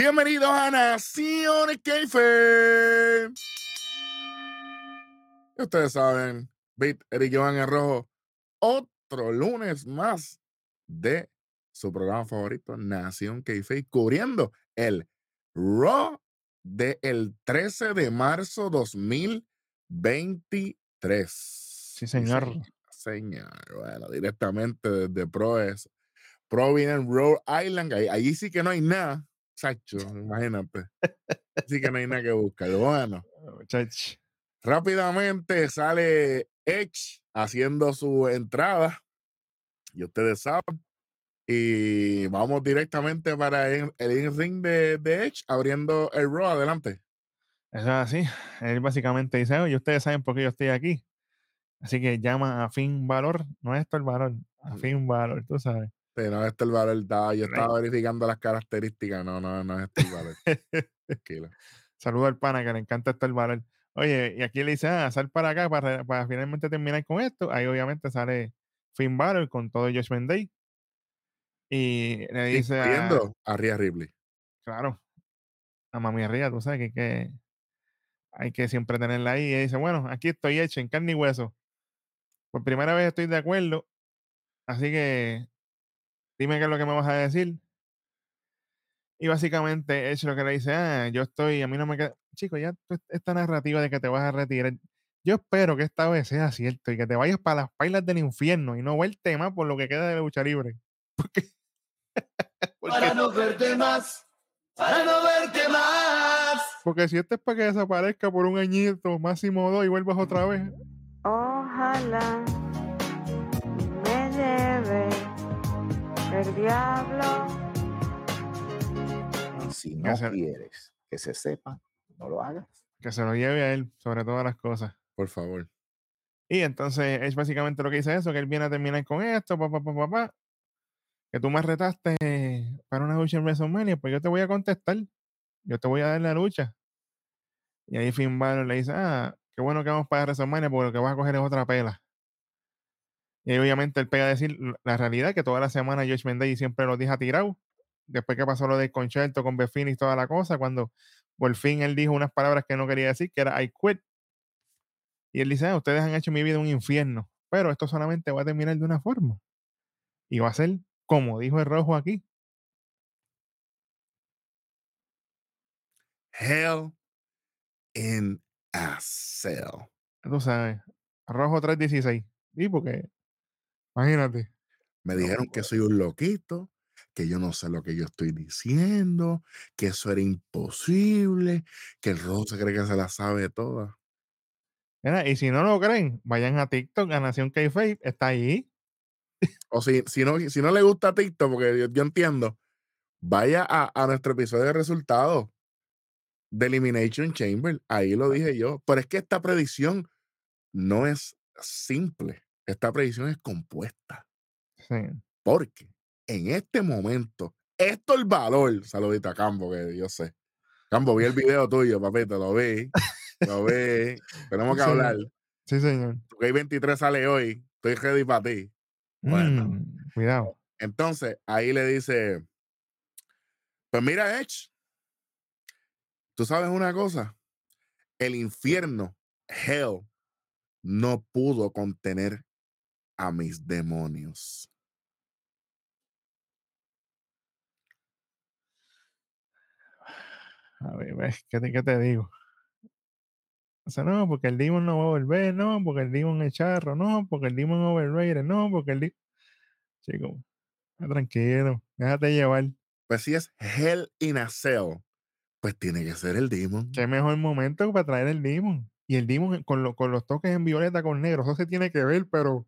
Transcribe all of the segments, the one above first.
Bienvenidos a Nación Keife. Ustedes saben, Bit, Eric Joan en rojo. Otro lunes más de su programa favorito, Nación Keife, cubriendo el Raw del 13 de marzo 2023. Sí, señor. Señor, bueno, directamente desde Proes, Providence, Rhode Island. Ahí, allí sí que no hay nada, Sacho, imagínate. Sí que no hay nada que buscar. Bueno, Chach. rápidamente sale Edge haciendo su entrada. Y ustedes saben. Y vamos directamente para el, el in-ring de, de Edge, abriendo el Raw. Adelante. Eso es así. Él básicamente dice, oye, ustedes saben por qué yo estoy aquí. Así que llama a Fin Valor, no es esto el valor, a. Fin Valor, tú sabes. Sí, no, este es el valor. estaba- yo estaba verificando las características. No, no, no es este el valor. Tranquilo. Saludo al pana que le encanta esto el valor. Oye, y aquí le dice, ah, sal para acá para, para finalmente terminar con esto. Ahí obviamente sale Finn Balor con todo Josh Day. Y le dice, a, a Rhea Ripley. claro, a Mami Ría, tú sabes que, hay que hay que siempre tenerla ahí. Y dice, bueno, aquí estoy hecho en carne y hueso. Por primera vez estoy de acuerdo. Así que dime qué es lo que me vas a decir. Y básicamente Edge lo que le dice, ah, yo estoy, a mí no me queda, chico, ya esta narrativa de que te vas a retirar, yo espero que esta vez sea cierto y que te vayas para las pailas del infierno y no vuelte más por lo que queda de la lucha libre. Porque, porque, para no verte más, para no verte más. porque si esto es para que desaparezca por un añito, máximo dos y vuelvas otra vez, Ojalá el diablo. Si Que no se- quieres que se sepa, no lo hagas. que se lo lleve a él sobre todas las cosas. Por favor. Y entonces es básicamente lo que dice eso, que él viene a terminar con esto, papá, papá, papá. Que tú me retaste para una lucha en WrestleMania, pues yo te voy a contestar. Yo te voy a dar la lucha. Y ahí Finn Balor le dice, ah, qué bueno que vamos para WrestleMania porque lo que vas a coger es otra pela. Y obviamente él pega a decir la realidad, que toda la semana Josh Mendez siempre lo deja tirado. Después que pasó lo del concierto con Phoenix y toda la cosa, cuando por fin él dijo unas palabras que no quería decir, que era I quit. Y él dice, "Ah, ustedes han hecho mi vida un infierno, pero esto solamente va a terminar de una forma. Y va a ser como dijo el rojo aquí. Hell in a Cell. Tú sabes, rojo 316. Y porque, imagínate. Me dijeron que soy un loquito, que yo no sé lo que yo estoy diciendo, que eso era imposible, que el rojo se cree que se la sabe toda. Mira, y si no lo creen, vayan a TikTok, a Nación k está ahí. O si, si, no, si no le gusta TikTok, porque yo, yo entiendo, vaya a, a nuestro episodio de resultados de Elimination Chamber. Ahí lo dije yo. Pero es que esta predicción no es simple. Esta predicción es compuesta. Sí. Porque en este momento, esto es el valor. Saludito a Cambo, que yo sé. Cambo, vi el video tuyo, papito, lo vi. Lo vi. Tenemos que Sí. hablar. Sí, señor. Porque hay 23 sale hoy. Estoy ready para ti. Bueno. Mm, cuidado. Entonces, ahí le dice, pues mira, Edge, tú sabes una cosa, el infierno, Hell, no pudo contener a mis demonios. A ver, ves, ¿qué te, qué te digo? O sea, no, porque el Demon no va a volver, no, porque el Demon es charro, no, porque el Demon overrated, no, porque el Demon... Chico, tranquilo, déjate llevar. Pues si es Hell in a Cell, pues tiene que ser el demon. Qué mejor momento para traer el Demon. Y el Demon con, lo- con los toques en violeta con negro, eso se tiene que ver, pero...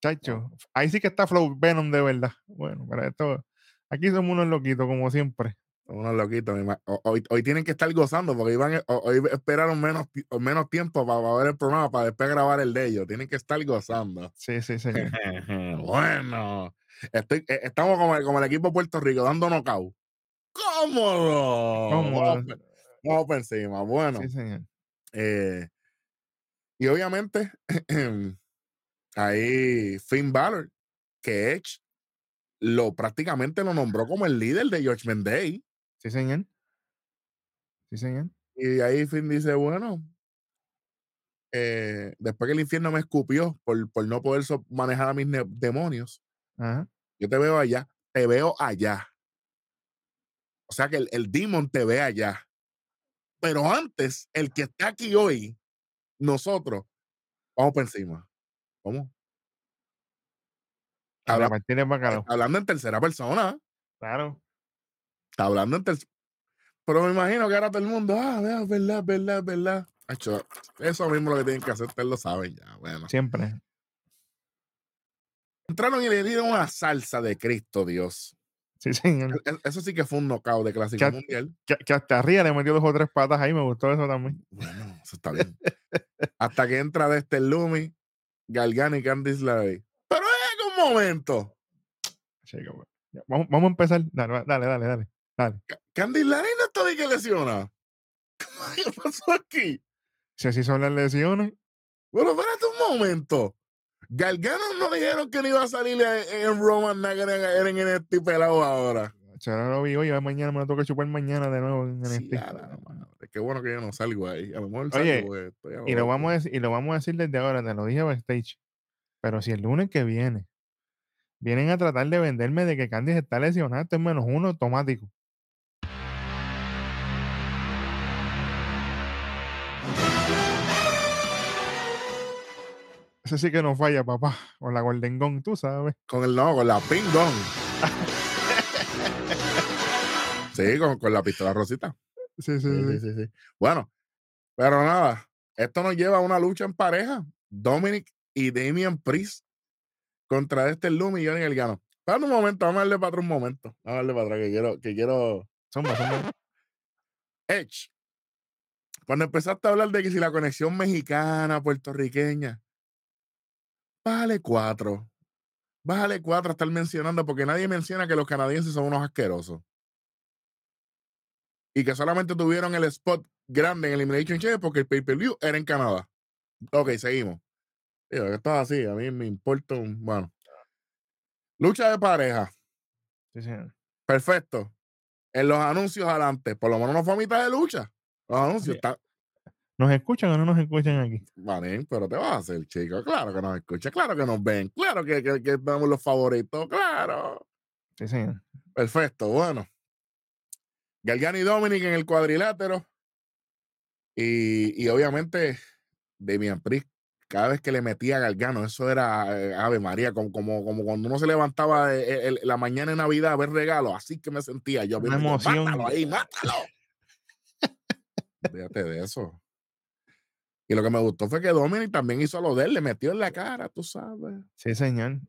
Chacho, ahí sí que está Flow Venom de verdad. Bueno, para esto... Aquí somos unos loquitos, como siempre. Unos loquitos. Hoy, hoy tienen que estar gozando porque iban, ho- hoy esperaron menos, menos tiempo para, para ver el programa, para después grabar el de ellos. Tienen que estar gozando. Sí, sí, señor. bueno, estoy, eh, estamos como el, como el equipo de Puerto Rico dando knockout. ¡Cómodo! Cómodo. Vamos, por encima. Bueno, Sí, señor. eh, y obviamente ahí Finn Balor, que Edge lo prácticamente lo nombró como el líder de George Day. Sí, señor. Sí, señor. Y ahí Finn dice, bueno, eh, después que el infierno me escupió por, por no poder so- manejar a mis demonios, Ajá. yo te veo allá, te veo allá. O sea que el, el demon te ve allá. Pero antes, el que está aquí hoy, nosotros, vamos por encima. ¿Cómo? Habla- repartir el bacalao. Está hablando en tercera persona. Claro. Está hablando en tercera. Pero me imagino que ahora todo el mundo, ah, vea, es verdad, es verdad, es verdad. Acho, eso mismo lo que tienen que hacer, ustedes lo saben ya. Bueno. Siempre. Entraron y le dieron una salsa de Cristo, Dios. Sí, señor. E- e- Eso sí que fue un knockout de clásico mundial. Que, que hasta arriba le metió dos o tres patas ahí. Me gustó eso también. Bueno, eso está bien. Hasta que entra de este Lumi, Galgano y Candice LeRae. Pero es un momento. Vamos, vamos a empezar. Dale, dale, dale, dale. dale. Candice LeRae no está de que lesiona. ¿Qué pasó aquí? Si así son las lesiones. Bueno, espérate un momento. Galgano no dijeron que no iba a salir en, en Roman, era era en este pelado ahora. Yo lo vi hoy. mañana me lo que chupar mañana de nuevo en Sí, NXT. Qué bueno que yo no salgo ahí. A lo mejor Oye, salgo estoy Y lo, vamos a decir, y lo vamos a decir desde ahora, te lo dije backstage. Pero si el lunes que viene vienen a tratar de venderme de que Candice está lesionada, esto es menos uno automático. Ese sí que no falla, papá. Con la Golden Gun, tú sabes. Con el no, con la ping gong. sí, con, con la pistola rosita. Sí, sí, Sí, sí. Bueno, pero nada, esto nos lleva a una lucha en pareja. Dominic y Damian Priest contra este Lumi y Johnny Gargano. Espera un momento, vamos a darle para atrás un momento. Vamos a darle para atrás que quiero, que quiero. Edge. Cuando empezaste a hablar de que si la conexión mexicana, puertorriqueña, bájale cuatro. Bájale cuatro a estar mencionando, porque nadie menciona que los canadienses son unos asquerosos. Y que solamente tuvieron el spot grande en Elimination Chamber porque el pay-per-view era en Canadá. Ok, seguimos. Digo, esto es así, a mí me importa un. Bueno. Lucha de pareja. Sí, señor. Perfecto. En los anuncios adelante, por lo menos no fue a mitad de lucha. Los anuncios están. ¿Nos escuchan o no nos escuchan aquí? Manín, pero te vas a hacer, chico. Claro que nos escucha, claro que nos ven, claro que, que, los favoritos, claro. Sí, señor. Perfecto, bueno. Galgani y Dominic en el cuadrilátero. Y, y obviamente, Damian Priest, cada vez que le metía a Galgano, eso era eh, Ave María, como, como, como cuando uno se levantaba eh, eh, el- la mañana de Navidad a ver regalos, así que me sentía yo. Una emoción. Mátalo ahí, mátalo. Fíjate de eso. Y lo que me gustó fue que Dominic también hizo lo de él, le metió en la cara, tú sabes. Sí, señor.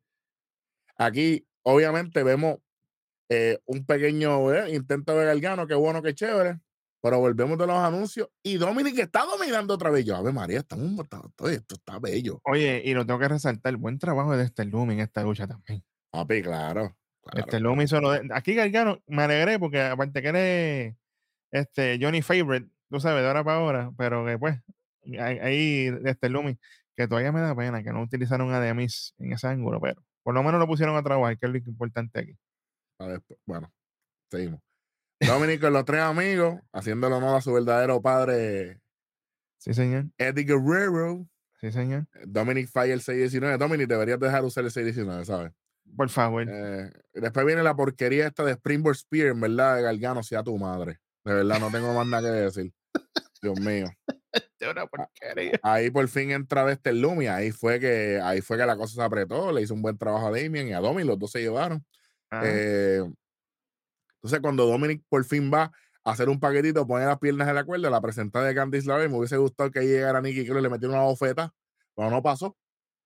Aquí, obviamente, vemos eh, un pequeño eh, intento de Gargano, qué bueno, qué chévere. Pero volvemos de los anuncios y Dominic está dominando otra vez. Yo, Ave María, estamos, está- esto, está bello. Oye, y lo tengo que resaltar, buen trabajo de este Lumi en esta lucha también. Papi, claro. claro. Este Lumi hizo lo de- Aquí Gargano me alegré porque aparte que eres este Johnny Favorite, tú sabes, de ahora para ahora, pero que pues ahí- ahí este Lumi, que todavía me da pena que no utilizaron a Demis en ese ángulo, pero por lo menos lo pusieron a trabajar, que es lo importante aquí. A ver, bueno, seguimos. Dominic con los tres amigos, haciéndole honor a su verdadero padre, Sí, señor. Eddie Guerrero. Sí, señor. Dominic falla el 619. Dominic, deberías dejar usar el 619, ¿sabes? Por favor. Eh, después viene la porquería esta de Springboard Spear, en verdad, de Gargano, sea tu madre. De verdad, no tengo más nada que decir. Dios mío. Una porquería. Ahí por fin entra de este Lumi. Ahí fue que ahí fue que la cosa se apretó. Le hizo un buen trabajo a Damien y a Dominic. Los dos se llevaron. Eh, entonces, cuando Dominic por fin va a hacer un paquetito, pone las piernas en la cuerda, la presentada de Candice LeRae, me hubiese gustado que ahí llegara Nicky y le metiera una bofeta, pero no pasó.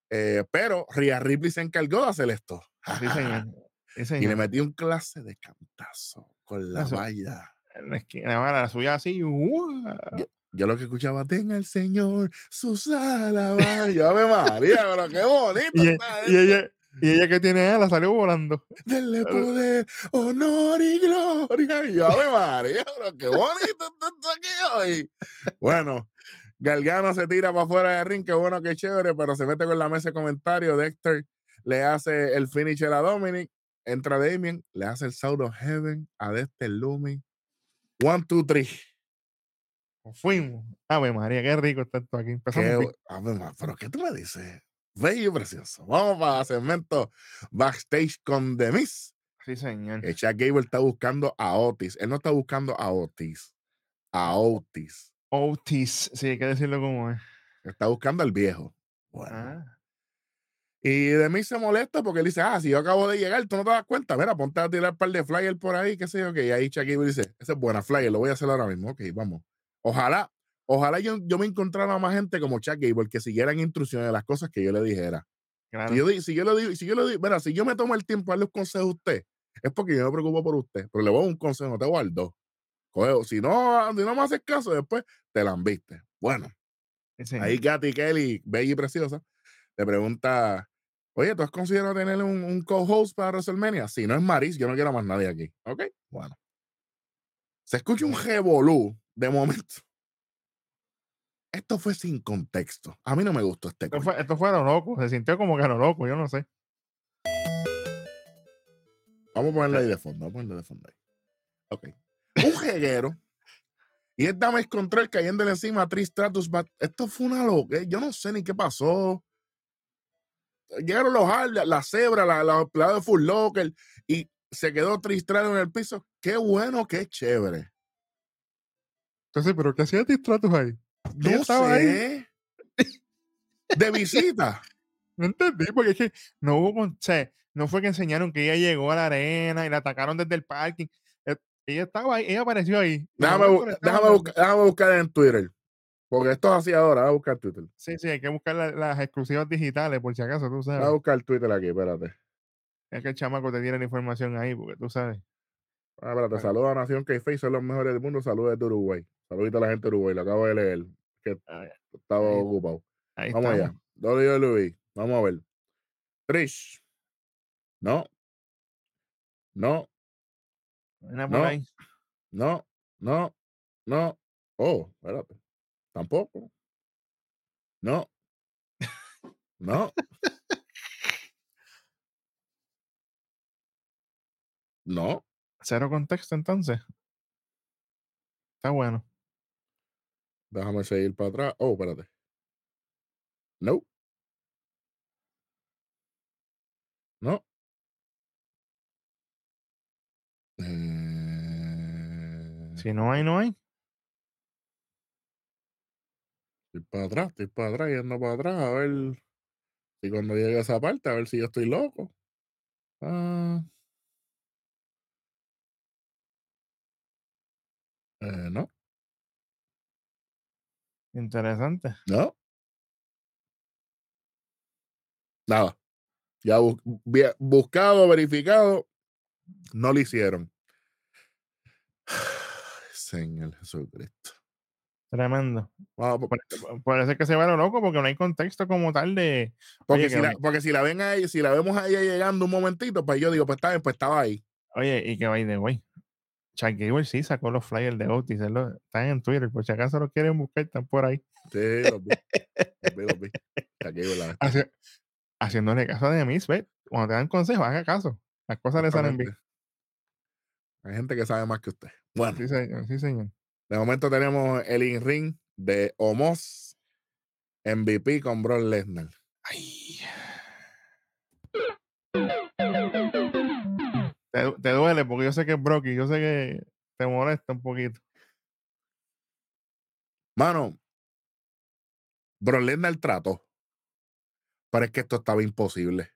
Eh, pero Rhea Ripley se encargó de hacer esto. Y le metió un clase de cantazo con la Eso. valla. En la esquina, la suya así. Yo lo que escuchaba, tenga el Señor sus alabanzas. Yo, María, pero qué bonito Y, e- está y ella, y ella que tiene alas salió volando. Denle poder, honor y gloria. Y yo, Ave María, pero qué bonito está aquí hoy. Bueno, Galgano se tira para afuera de ring, qué bueno, qué chévere, pero se mete con la mesa de comentarios. Dexter le hace el finisher a Dominic, entra Damien, le hace el Sound of Heaven a Dexter Lumi. One, two, three. Nos fuimos. Ave María, qué rico está esto aquí. Empezamos Qué Ave pero ¿qué tú me dices? Bello y precioso. Vamos para el segmento backstage con The Miz. Sí, señor. Que Chad Gable está buscando a Otis. Él no está buscando a Otis. A Otis. Otis, sí, hay que decirlo como es. Está buscando al viejo. Bueno. Ah, Y de mí se molesta porque él dice, ah, si yo acabo de llegar, tú no te das cuenta. Mira, ponte a tirar un par de flyers por ahí, qué sé yo, que y ahí Chuck Gable dice, esa es buena flyer, lo voy a hacer ahora mismo. Ok, vamos. Ojalá, ojalá yo, yo me encontrara más gente como Chuck Gable que siguieran instrucciones de las cosas que yo le dijera. claro. Si yo, si yo le digo, si yo le digo, mira, si yo me tomo el tiempo de darle un consejo a usted, es porque yo me preocupo por usted, pero le voy a dar un consejo, te a dos. Coge, Si no, si no me haces caso, después te la viste. Bueno, Sí. Ahí Katy Kelly, bella y preciosa, le pregunta, oye, ¿tú has considerado tener un, un co-host para WrestleMania? Si no es Maris, yo no quiero más nadie aquí. ¿Ok? Bueno. Se escucha un revolú de momento. Esto fue sin contexto. A mí no me gustó este Esto coño. fue, esto fue a lo loco. Se sintió como que a lo loco, yo no sé. Vamos a ponerlo ahí de fondo. Vamos a ponerlo de fondo ahí. Ok. Un jeguero. Y es Dames Control cayéndole encima a Trish Stratus. but Esto fue una loca. Yo no sé ni qué pasó. Llegaron los Hardy, la cebra, la, la empleada de Full Locker y se quedó Trish Stratus en el piso. Qué bueno, qué chévere. Entonces, ¿pero qué hacía Tistratus ahí? No estaba ahí? De visita. No entendí, porque es que no hubo, con- o sea, no fue que enseñaron que ella llegó a la arena y la atacaron desde el parking. Eh, Ella estaba ahí, ella apareció ahí. Déjame, bu- déjame, dando- busca- déjame buscar en Twitter. Porque esto es así ahora. Voy a buscar Twitter. Sí, sí, hay que buscar la- las exclusivas digitales, por si acaso, tú Voy a sabes. buscar Twitter aquí, espérate. Es que el chamaco te tiene la información ahí, porque tú sabes. Ah, espérate, Bueno. saludos a Nación que son los mejores del mundo. Saludos de Uruguay. Saludito a la gente de Uruguay. Lo acabo de leer. Que Ahí- estaba Ahí- ocupado. Ahí Vamos estamos. allá. WWE. Vamos a ver. Trish. No. No. Una por No. ahí. No. No. No. Oh, espérate. Tampoco. No. No. No. Cero contexto entonces. Está bueno. Déjame seguir para atrás. Oh, espérate. No. No. Eh, Si no hay, no hay. Estoy para atrás, estoy para atrás, yendo para atrás, a ver si cuando llegue a esa parte, a ver si yo estoy loco. Ah. Eh, no, Interesante. no. Nada. Ya bu- buscado, verificado, no lo hicieron. Señor Jesucristo. Tremendo. Po- Por- Parece que se va a lo loco porque no hay contexto como tal de. porque, Oye, si la, porque si la ven a ella, si la vemos a ella llegando un momentito, pues yo digo, pues está bien, pues estaba ahí. Oye, y que by the way. Chuck Gable sí sacó los flyers de Otis. lo- están en Twitter. Por si acaso lo quieren buscar, están por ahí. Sí, los vi. Los vi, los vi. Haci- haciéndole caso a Demis, ¿ves? Cuando te dan consejos, haga caso. Las cosas le salen bien. Hay gente que sabe más que usted. Bueno, Sí, señor. Sí, señor. de momento tenemos el in-ring de Omos MVP con Brock Lesnar. Ay. Te, du- te duele porque yo sé que es Brocky. Yo sé que te molesta un poquito. Mano, Brock Lesnar trató. Pero es que esto estaba imposible.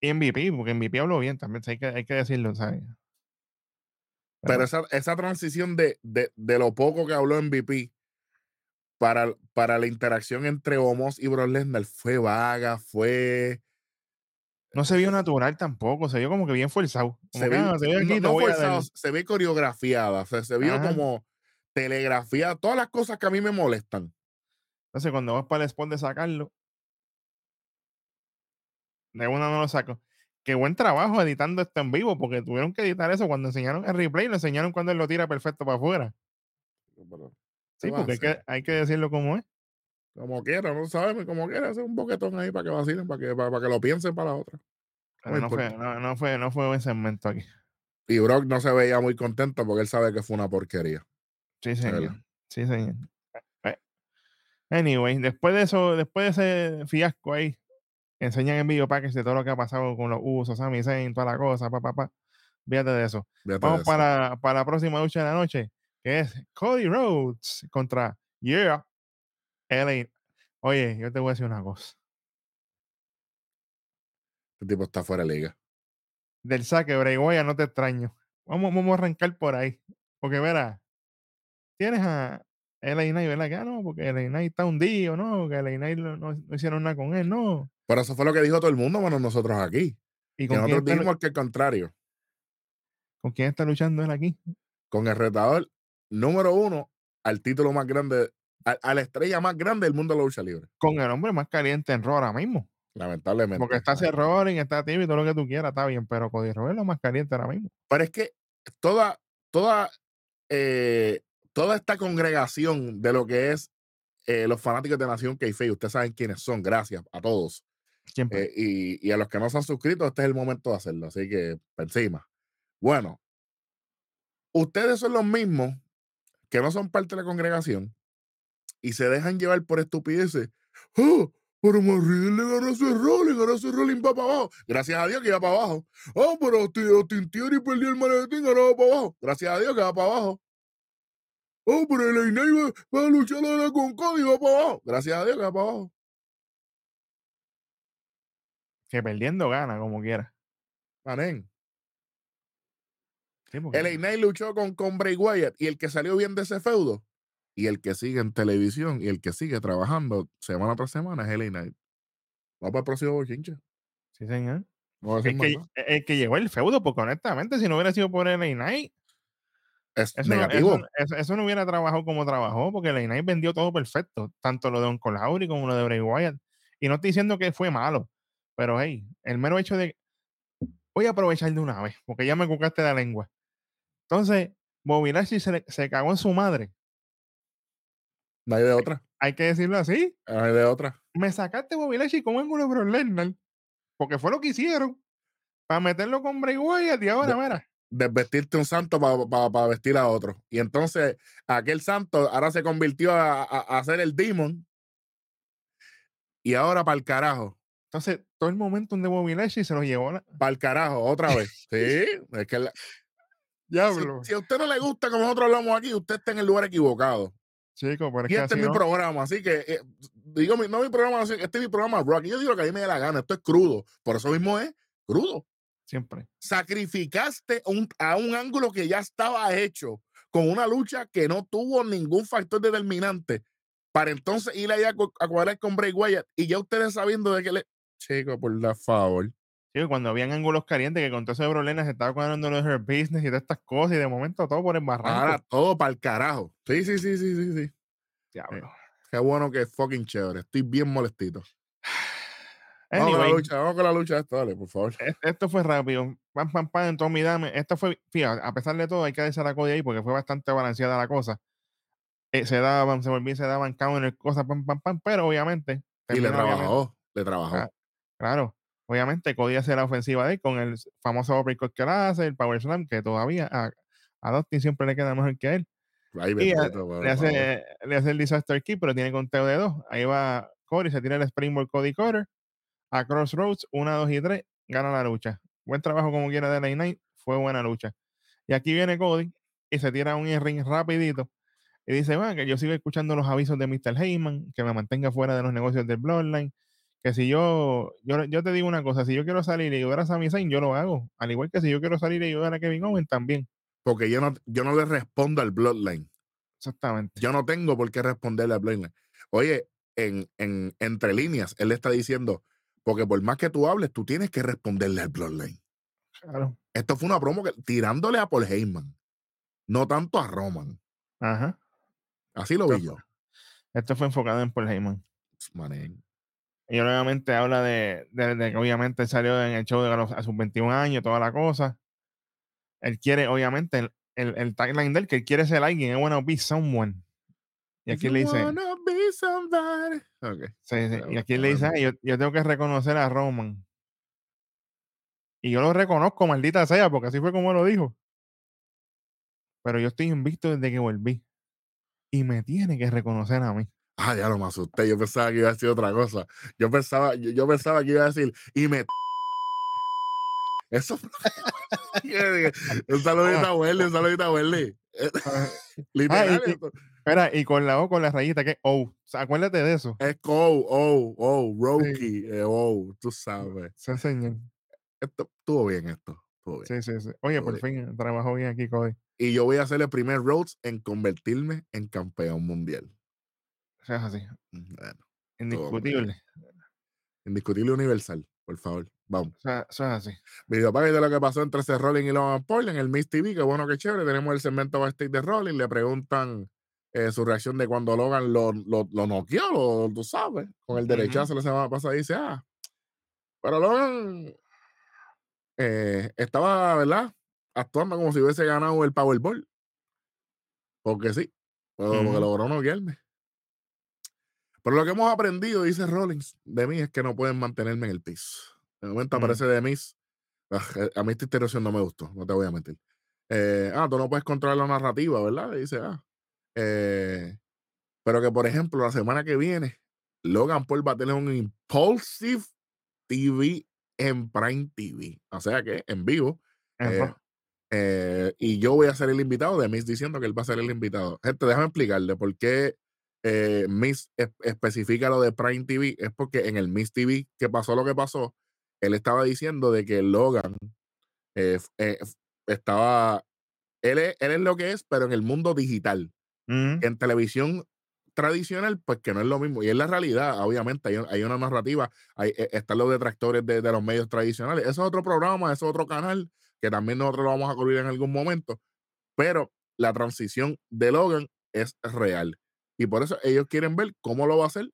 Y MVP, porque MVP habló bien también. Hay que, hay que decirlo, ¿sabes? Pero Pero- esa, esa transición de, de, de lo poco que habló MVP para, para la interacción entre Omos y Brock Lesnar fue vaga, fue... No se vio natural tampoco. Se vio como que bien forzado. Como se que, ve, "Ah, aquí, no dar". forzado, se ve coreografiada, o sea, se vio Ajá. como telegrafiada, todas las cosas que a mí me molestan. Entonces, cuando vas para el spot de sacarlo, de una no lo saco. Qué buen trabajo editando esto en vivo, porque tuvieron que editar eso cuando enseñaron el replay, lo enseñaron cuando él lo tira perfecto para afuera. Pero, Sí, ¿qué va a porque hay que, hay que decirlo como es. Como quiera, no sabemos, como quiera, hacer un boquetón ahí para que vacilen, para que, para, para que lo piensen para la otra. No no, fue, no, no fue, no fue buen segmento aquí. Y Brock no se veía muy contento porque él sabe que fue una porquería. Sí, verdad. señor. Sí, señor. Eh, Anyway, después de eso, después de ese fiasco ahí, enseñan en video package de todo lo que ha pasado con los usos, Sami Zayn, toda la cosa, pa, pa, pa. Fíjate de eso. De Vamos eso. para, para la próxima lucha de la noche, que es Cody Rhodes contra Yeah. Oye, yo te voy a decir una cosa. Este tipo está fuera de liga. Del saque, Bray Wyatt, no te extraño. Vamos, vamos a arrancar por ahí. Porque verá, tienes a LA Knight, ¿verdad? Que ah, no, porque LA Knight está hundido, ¿no? Que LA Knight no, no- no hicieron nada con él, ¿no? Pero eso fue lo que dijo todo el mundo, menos nosotros aquí. ¿Y Que con quién, nosotros dijimos que el contrario. con quién está luchando él aquí? Con el retador número uno al título más grande, a, a la estrella más grande del mundo de la lucha libre. Con el hombre más caliente en Raw ahora mismo. Lamentablemente. Porque está Rollins, está Timmy, todo lo que tú quieras, está bien, pero Cody Rhodes es lo más caliente ahora mismo. Pero es que toda, toda, eh, toda esta congregación de lo que es eh, los fanáticos de Nación Keife, ustedes saben quiénes son, gracias a todos. Siempre. Eh, y, y a los que no se han suscrito, este es el momento de hacerlo. Así que, encima. Bueno, ustedes son los mismos que no son parte de la congregación y se dejan llevar por estupideces. ¡Oh! Pero Marriel le ganó ese Rolling, ganó ese Rolling va para abajo. Gracias a Dios que va para abajo. Oh, pero Austin Austin Theory perdió el maletín, ganó para abajo. Gracias a Dios que va para abajo. Oh, pero el Knight va, va a luchar ahora con Cody, va para abajo. Gracias a Dios que va para abajo. Que perdiendo gana, como quiera. Manen. Sí, porque- LA Knight luchó con, con Bray Wyatt y el que salió bien de ese feudo y el que sigue en televisión y el que sigue trabajando semana tras semana es LA Knight. Vamos para el próximo bochinche. sí, señor. No decir El que, nada. el que llegó el feudo, porque honestamente, si no hubiera sido por LA Knight, Es eso no, negativo. eso, eso- eso no hubiera trabajado como trabajó, porque LA Knight vendió todo perfecto, tanto lo de Don Colauri como lo de Bray Wyatt. Y no estoy diciendo que fue malo, pero hey, el mero hecho de. Voy a aprovechar de una vez, porque ya me cucaste la lengua. Entonces, Bobby Lashley se, le- se cagó en su madre. No hay de otra. Hay que decirlo así. No hay de otra. Me sacaste Bobby Lashley con ángulo de Brock Lesnar, porque fue lo que hicieron. Para meterlo con Bray Wyatt y ahora, De- mira. Desvestirte un santo para vestir a otro. Y entonces aquel santo ahora se convirtió a, a, a ser el demon. Y ahora para el carajo. Entonces, todo el momento de Bobby Lashley se lo llevó la... Para el carajo, otra vez. Sí, es que la- si, Diablo. si a usted no le gusta como nosotros hablamos aquí, usted está en el lugar equivocado. Chico, pero es Y que este así es mi no- programa, así que eh, digo, mi- no mi programa, este es mi programa rock. Y yo digo que a mí me dé la gana, esto es crudo. Por eso mismo es crudo. siempre. Sacrificaste un- a un ángulo que ya estaba hecho, con una lucha que no tuvo ningún factor determinante, para entonces ir allá a cuadrar con Bray Wyatt. Y ya ustedes sabiendo de que le. Chico, por la favor. Chico, cuando habían ángulos calientes que con todo eso de problemas se estaba cuadrando los her business y todas estas cosas y de momento todo por el barranco. Ahora todo para el carajo. Sí, sí, sí, sí, sí, sí. Diablo. Qué bueno que es fucking chévere. Estoy bien molestito. Vamos con la lucha, vamos con la lucha esta, dale, por favor. es- esto fue rápido. Pam, pam, pam, en Tommy Dame. Esta fue, fíjate, a pesar de todo, hay que darse la Cody ahí porque fue bastante balanceada la cosa. Eh, se daban, se volvían, se daban counter, cosas, pam, pam, pam, pero obviamente. Y le obviamente- trabajó, le trabajó. Ah, Claro, obviamente Cody hace la ofensiva de él con el famoso uppercut que él hace, el power slam, que todavía a, a Dustin siempre le queda mejor que él. Ay, Y a- le, hace, le hace el disaster kick, pero tiene conteo de dos. Ahí va Cody, se tira el springboard Cody Cutter a Crossroads, una, dos y tres, gana la lucha. Buen trabajo como quiera de la Knight, fue buena lucha. Y aquí viene Cody y se tira un ring rapidito y dice, bueno, que yo sigo escuchando los avisos de Mr. Heyman, que me mantenga fuera de los negocios del Bloodline, que si yo, yo, yo te digo una cosa, si yo quiero salir y ayudar a Sami Zayn, yo lo hago. Al igual que si yo quiero salir y ayudar a Kevin Owens, también. Porque yo no, yo no le respondo al Bloodline. Exactamente. Yo no tengo por qué responderle al Bloodline. Oye, en, en, entre líneas, él le está diciendo, porque por más que tú hables, tú tienes que responderle al Bloodline. Claro. Esto fue una promo que, tirándole a Paul Heyman, no tanto a Roman. Ajá. Así lo vi yo. Esto fue enfocado en Paul Heyman. Y obviamente habla de, de- de que obviamente salió en el show de los- a sus 21 años, toda la cosa. Él quiere, obviamente, el, el, el tagline de él, que él quiere ser alguien, I wanna be someone. Y aquí le dice, wanna be somebody. Ok. sí, sí, y aquí le dice, bueno. "Ah, yo, yo tengo que reconocer a Roman. Y yo lo reconozco, maldita sea, porque así fue como lo dijo. Pero yo estoy invicto desde que volví. Y me tiene que reconocer a mí. Ah, ya lo me asusté. Yo pensaba que iba a decir otra cosa. Yo pensaba, yo, yo pensaba que iba a decir, y me. Eso Un saludito a Welly, un saludito a Welly. Ah, Literal, y- Espera, y con la O, con la rayita, que oh, o sea, acuérdate de eso. es oh, oh, oh, Roki, eh, oh, tú sabes. Se señor. Esto, estuvo bien esto. Estuvo bien. Sí, sí, sí. Oye, por fin trabajó bien aquí, Cody. Y yo voy a hacer el primer Rhodes en convertirme en campeón mundial. Eso es así. Bueno, Indiscutible. indiscutible universal, por favor. Vamos. Eso es así. Video de lo que pasó entre Seth Rollins y Logan Paul en el Miss TV. Qué bueno, qué chévere. Tenemos el segmento backstage de Rollins. Le preguntan eh, su reacción de cuando Logan lo, lo, lo noqueó, lo, tú sabes, con el derechazo la semana pasada. Dice, ah, pero Logan eh, estaba, ¿verdad? Actuando como si hubiese ganado el Powerball. Porque sí, porque Ujú. logró noquearme. Pero lo que hemos aprendido, dice Rollins, de mí es que no pueden mantenerme en el piso. De momento Ujú. aparece de mí. A mí esta interacción no me gustó, no te voy a mentir. Eh, ah, tú no puedes controlar la narrativa, ¿verdad? Dice, ah. eh, pero que, por ejemplo, la semana que viene, Logan Paul va a tener un Impulsive TV en Prime TV. O sea que en vivo. Eh, eh, y yo voy a ser el invitado de Miss diciendo que él va a ser el invitado. Gente, déjame explicarle por qué eh, Miss es- especifica lo de Prime TV. Es porque en el Miss TV que pasó lo que pasó, él estaba diciendo de que Logan eh, eh, estaba. Él es, él es lo que es, pero en el mundo digital. Ujú. En televisión tradicional, pues que no es lo mismo. Y es la realidad, obviamente. Hay, hay una narrativa, hay, eh, están los detractores de, de los medios tradicionales. Eso es otro programa, eso es otro canal, que también nosotros lo vamos a cubrir en algún momento. Pero la transición de Logan es real. Y por eso ellos quieren ver cómo lo va a hacer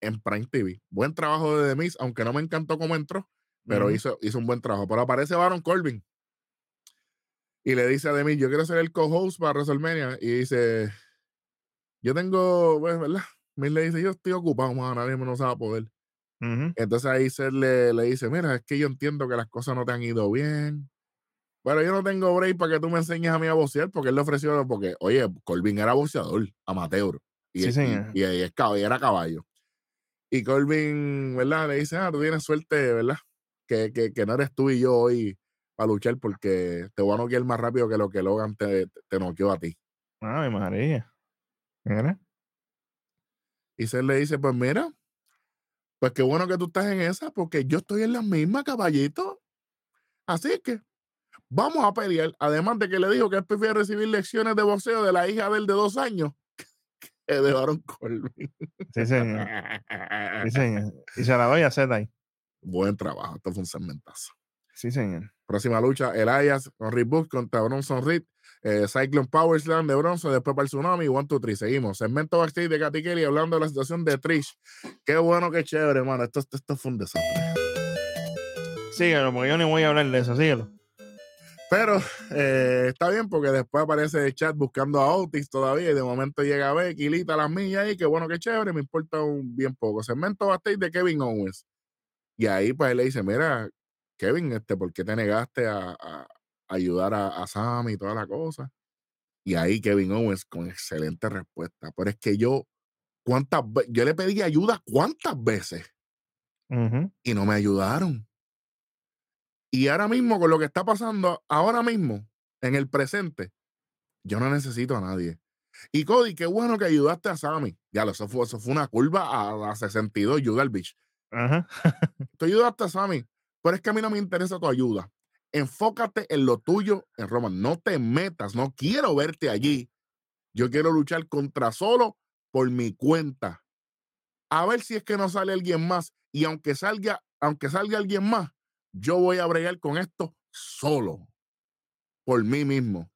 en Prime TV. Buen trabajo de The Miz, aunque no me encantó cómo entró, pero hizo, hizo un buen trabajo. Pero aparece Baron Corbin y le dice a The Miz, yo quiero ser el co-host para WrestleMania. Y dice, yo tengo, pues, ¿verdad? Miz le dice, yo estoy ocupado, mano, nadie me no se va a poder. Entonces ahí Seth le, le dice, mira, es que yo entiendo que las cosas no te han ido bien. Pero yo no tengo break para que tú me enseñes a mí a boxear, porque él le ofreció, porque, oye, Corbin era boxeador, amateur. Y, Sí, y- señor. y- y es cab- y era caballo. Y Corbin, ¿verdad? Le dice, ah, tú tienes suerte, ¿verdad? Que, que, que no eres tú y yo hoy para luchar porque te voy a noquear más rápido que lo que Logan te, te noqueó a ti. Ay, María. Mira. Y Seth le dice, pues mira, pues qué bueno que tú estás en esa, porque yo estoy en la misma, caballito. Así que vamos a pelear. Además de que le dijo que él prefiere recibir lecciones de boxeo de la hija de él de dos años de Baron Corbin. Sí, señor. Sí, señor. Y se la doy a Zeta ahí. Buen trabajo, esto fue un segmentazo. Sí, señor. Próxima lucha, Elias con Rick Books contra Bronson Reed. Eh, Cyclone Power Slam de Bronson, después para el Tsunami, 1, 2, 3. Seguimos. Segmento backstage de Katy Kelly hablando de la situación de Trish. Qué bueno, qué chévere, hermano. Esto, esto, esto fue un desastre. Síguelo, porque yo ni voy a hablar de eso. Síguelo. Pero eh, está bien porque después aparece el chat buscando a Otis todavía y de momento llega Becky, Lita las millas y qué bueno, qué chévere, me importa un bien poco. Segmento backstage de Kevin Owens. Y ahí pues él le dice, mira, Kevin, este, ¿por qué te negaste a, a ayudar a, a Sammy y toda la cosa? Y ahí Kevin Owens con excelente respuesta. Pero es que yo, ¿cuántas Yo le pedí ayuda cuántas veces y no me ayudaron. Y ahora mismo, con lo que está pasando, ahora mismo, en el presente, yo no necesito a nadie. Y Cody, qué bueno que ayudaste a Sammy. Ya, eso fue, eso fue una curva a, a 62, Jugal Beach. Ajá. Tú ayudaste a Sammy, pero es que a mí no me interesa tu ayuda. Enfócate en lo tuyo en Roma. No te metas, no quiero verte allí. Yo quiero luchar contra solo por mi cuenta. A ver si es que no sale alguien más. Y aunque salga, aunque salga alguien más, yo voy a bregar con esto solo. Por mí mismo.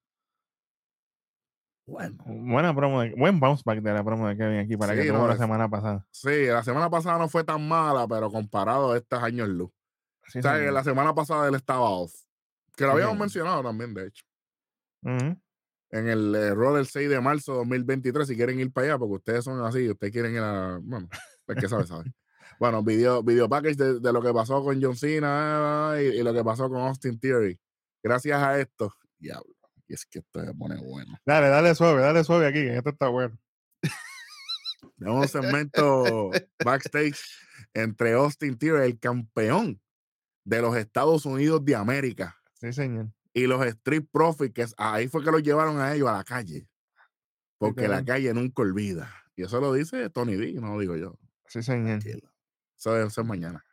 Bueno. Buena promo de, buen bounce back de la promo de Kevin aquí para Sí, que no, la semana pasada. Sí, la semana pasada no fue tan mala, pero comparado a estos años luz. Sí, o sea, que la semana pasada él estaba off. Que lo habíamos mencionado también, de hecho. En el error del 6 de marzo de 2023, si quieren ir para allá, porque ustedes son así, ustedes quieren ir a. Bueno, el que sabe, sabe. Bueno, video, video package de, de lo que pasó con John Cena y, y lo que pasó con Austin Theory. Gracias a esto, diablo. Y es que esto se pone bueno. Dale, dale suave, dale suave aquí, que esto está bueno. Tenemos un segmento backstage entre Austin Theory, el campeón de los Estados Unidos de América, Sí, señor. y los Street Profits, que ahí fue que los llevaron a ellos a la calle. Porque la calle nunca olvida. Y eso lo dice Tony D, no lo digo yo. Sí, señor. Tranquilo. Eso, es- eso es mañana.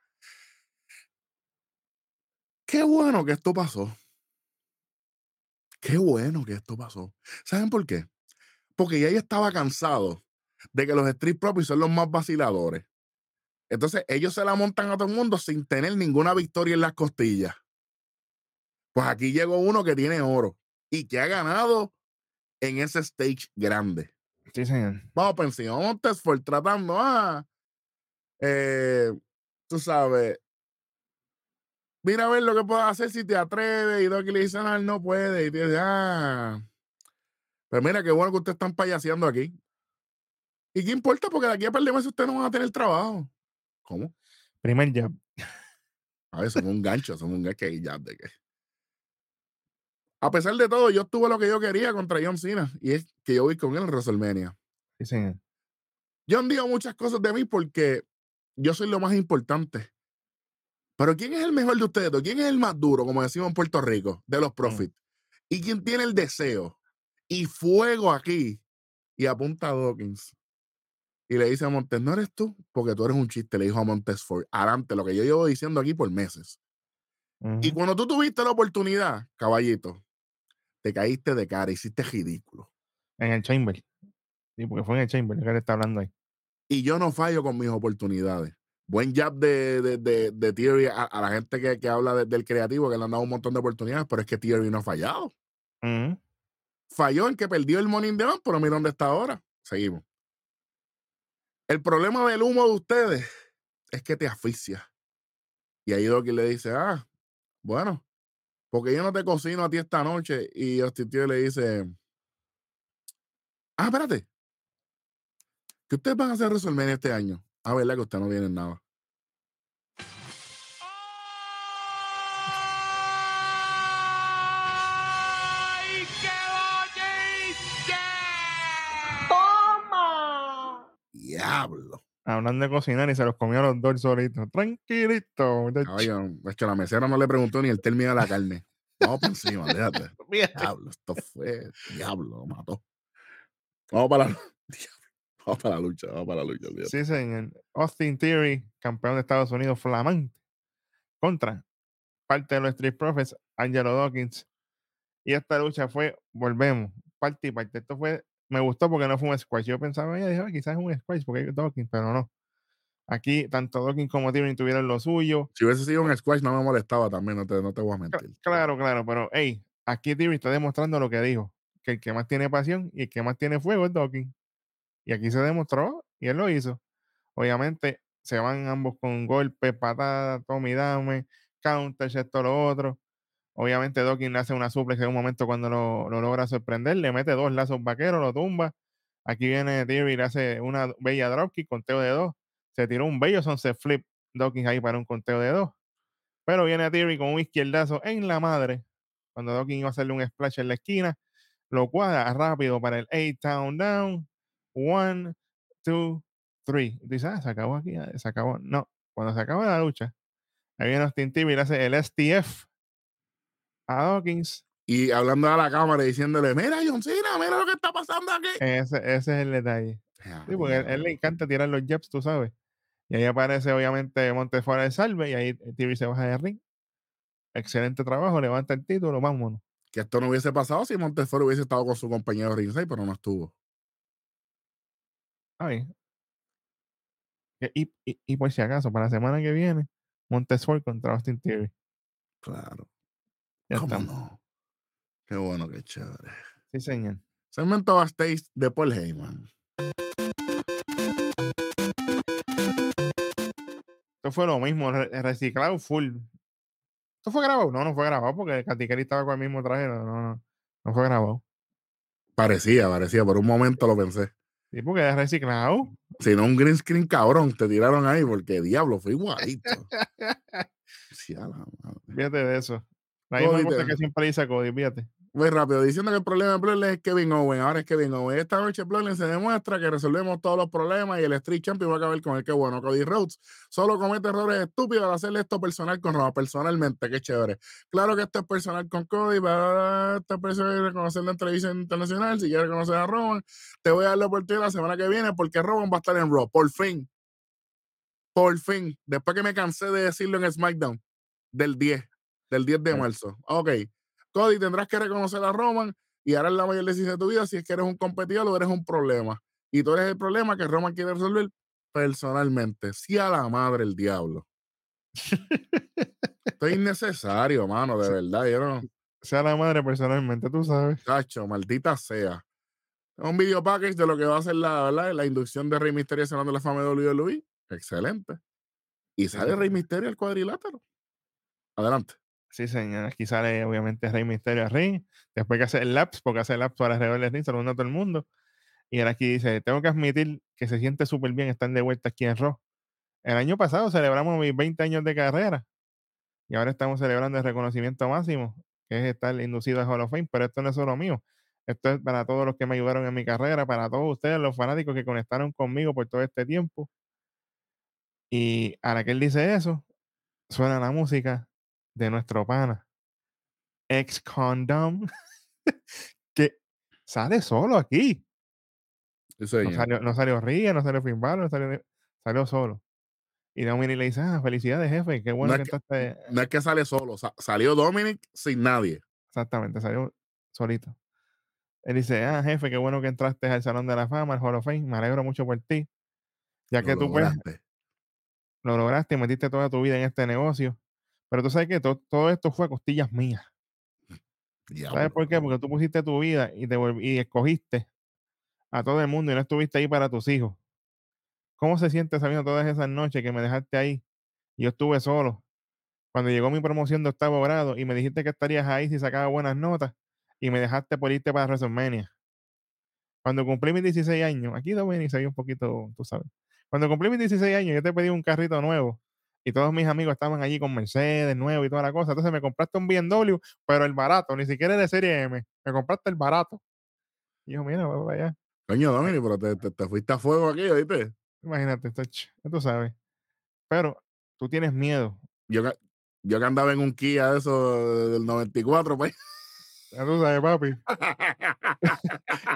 Qué bueno que esto pasó. Qué bueno que esto pasó. ¿Saben por qué? Porque ya yo estaba cansado de que los Street Profits son los más vaciladores. Entonces, ellos se la montan a todo el mundo sin tener ninguna victoria en las costillas. Pues aquí llegó uno que tiene oro y que ha ganado en ese stage grande. Sí, señor. Vamos encima. Montesford tratando, ah, eh, tú sabes, mira a ver lo que puedo hacer si te atreves. Y Doki le dice, no, él no puede. Y te dice, ah, pues mira, qué bueno que ustedes están payaseando aquí. ¿Y qué importa? Porque de aquí a par de meses ustedes no van a tener trabajo. ¿Cómo? Primer jab. A ver, son un gancho, son un gancho que ya de que. A pesar de todo, yo tuve lo que yo quería contra John Cena. Y es que yo voy con él en WrestleMania. Sí, señor. John dijo muchas cosas de mí porque yo soy lo más importante. Pero ¿quién es el mejor de ustedes? ¿Quién es el más duro, como decimos en Puerto Rico, de los Profits? ¿Y quién tiene el deseo y fuego aquí? Y apunta a Dawkins. Y le dice a Montes, no eres tú, porque tú eres un chiste, le dijo a Montes Ford. Adelante, lo que yo llevo diciendo aquí por meses. Y cuando tú tuviste la oportunidad, caballito, te caíste de cara, hiciste ridículo. En el chamber. Sí, porque fue en el chamber que él está hablando ahí. Y yo no fallo con mis oportunidades. Buen jab de, de, de, de Thierry a, a la gente que, que habla de- del creativo, que le han dado un montón de oportunidades, pero es que Thierry no ha fallado. Ujú. Falló en que perdió el the Bank, pero mira dónde está ahora. Seguimos. El problema del humo de ustedes es que te asfixia. Y ahí Doki le dice, ah, bueno, porque yo no te cocino a ti esta noche. Y Austin le dice, ah, espérate. ¿Qué ustedes van a hacer en WrestleMania este año? Ah, verdad que ustedes no tienen nada. Diablo. Hablando de cocinar y se los comió a los dos solitos. Tranquilito. Caballo, es que la mesera no le preguntó ni el término de la carne. Vamos por encima, déjate. Diablo, esto fue. Diablo, lo mató. Vamos para la, diablo, vamos para la lucha, vamos para la lucha. olvídate. Sí, señor. Austin Theory, campeón de Estados Unidos, flamante. Contra parte de los Street Profits, Angelo Dawkins. Y esta lucha fue, volvemos, parte y parte. Esto fue, me gustó porque no fue un squash. Yo pensaba, "Oye, dije, "Ah, quizás es un squash porque hay Dawkins, pero no. Aquí, tanto Dawkins como Theory tuvieron lo suyo. Si hubiese sido un squash, no me molestaba también, no te, no te voy a mentir. Claro, claro, pero hey, aquí Theory está demostrando lo que dijo, que el que más tiene pasión y el que más tiene fuego es Dawkins. Y aquí se demostró y él lo hizo. Obviamente se van ambos con golpes, patadas, toma y dame, counter, esto, lo otro. Obviamente Dawkins le hace una suplex en un momento cuando lo, lo logra sorprender, le mete dos lazos vaqueros, lo tumba. Aquí viene Theory y le hace una bella dropkick, conteo de dos. Se tiró un bello sunset flip Dawkins ahí para un conteo de dos. Pero viene Theory con un izquierdazo en la madre. Cuando Dawkins iba a hacerle un splash en la esquina, lo cuadra rápido para el 8 town down. One, two, three. Y dices, ah, se acabó aquí, se acabó. No, cuando se acaba la lucha, ahí viene Austin Theory y le hace el STF a Dawkins. Y hablando a la cámara y diciéndole, mira, John Cena, mira lo que está pasando aquí. Ese, ese es el detalle. Ah, Sí, porque a él, él le encanta tirar los jabs, tú sabes. Y ahí aparece, obviamente, Montefora de Salve y ahí Theory se baja de ring. Excelente trabajo, levanta el título, vámonos. Que esto no hubiese pasado si Montefort hubiese estado con su compañero Ringside, pero no estuvo. Que- Y, y, y por si acaso, para la semana que viene, Montesfort contra Austin Theory. Claro. Ya ¿Cómo estamos. no? Qué bueno, qué chévere. Sí, señor. Segmento backstage de Paul Heyman. Esto fue lo mismo, re- reciclado full. ¿Esto fue grabado? No, no fue grabado porque Katy Kelly estaba con el mismo traje. No, no, no fue grabado. Parecía, parecía. Por un momento lo pensé. Sí, porque es reciclado. Si no, un green screen cabrón te tiraron ahí porque diablo, fue igualito. Sí, a la madre. Fíjate de eso. La misma cosa que siempre dice Cody, fíjate. Muy rápido, diciendo que el problema de Bloodline es Kevin Owen. Ahora es Kevin Owen. Esta noche Bloodline se demuestra que resolvemos todos los problemas y el Street Champion va a acabar con el que bueno. Cody Rhodes solo comete errores estúpidos al hacerle esto personal con Roma. Personalmente, qué chévere. Claro que esto es personal con Cody. Va esta persona reconocerlo en televisión internacional. Si quieres conocer a Roman, te voy a dar la oportunidad la semana que viene porque Roman va a estar en Raw. Por fin. Por fin. Después que me cansé de decirlo en SmackDown del 10, del 10 de marzo. Ok. Cody, tendrás que reconocer a Roman y harás la mayor decisión de tu vida si es que eres un competidor o eres un problema. Y tú eres el problema que Roman quiere resolver personalmente. Sí a la madre el diablo. Esto es innecesario, mano, de verdad. Yo no, Sea la madre personalmente, tú sabes. cacho, maldita sea. Un video package de lo que va a ser la, inducción de Rey Salón de la Fama de WWE. Excelente. Y sale. Rey Mysterio al cuadrilátero. Adelante. Sí, señor. Aquí sale obviamente Rey Misterio a ring. Después que hace el laps, porque hace el laps para alrededor del ring, saludando a todo el mundo. Y ahora aquí dice, tengo que admitir que se siente súper bien estar de vuelta aquí en Raw. El año pasado celebramos mis 20 años de carrera. Y ahora estamos celebrando el reconocimiento máximo, que es estar inducido a Hall of Fame. Pero esto no es solo mío. Esto es para todos los que me ayudaron en mi carrera, para todos ustedes, los fanáticos que conectaron conmigo por todo este tiempo. Y ahora que él dice eso, suena la música de nuestro pana, ex condom, que sale solo aquí. No salió, no salió Ría, no salió Finn Balor, no salió, salió solo. Y Dominic le dice, ah, felicidades, jefe, qué bueno que que- entraste. No es que sale solo, sa- salió Dominic sin nadie. Exactamente, salió solito. Él dice, ah, jefe, qué bueno que entraste al Salón de la Fama, al Hall of Fame, me alegro mucho por ti. Ya Lo que tú pues lograste. lo lograste y metiste toda tu vida en este negocio. Pero tú sabes que to- todo esto fue a costillas mías. ¿Sabes por qué? Porque tú pusiste tu vida y, te y escogiste a todo el mundo y no estuviste ahí para tus hijos. ¿Cómo se siente sabiendo todas esas noches que me dejaste ahí? Yo estuve solo. Cuando llegó mi promoción de octavo grado y me dijiste que estarías ahí si sacaba buenas notas y me dejaste por irte para WrestleMania. Cuando cumplí mis 16 años, aquí Dominic ve un poquito, tú sabes. Cuando cumplí mis 16 años, yo te pedí un carrito nuevo y todos mis amigos estaban allí con Mercedes nuevo y toda la cosa. Entonces me compraste un BMW, pero el barato, ni siquiera de serie M. Me compraste el barato. Y yo, mira, va para allá. Coño, Dominic, pero te, te- te fuiste a fuego aquí, ¿viste? Imagínate, tú sabes. Pero tú tienes miedo. Yo, yo que andaba en un Kia de eso del 94, pues. Ya tú sabes, papi.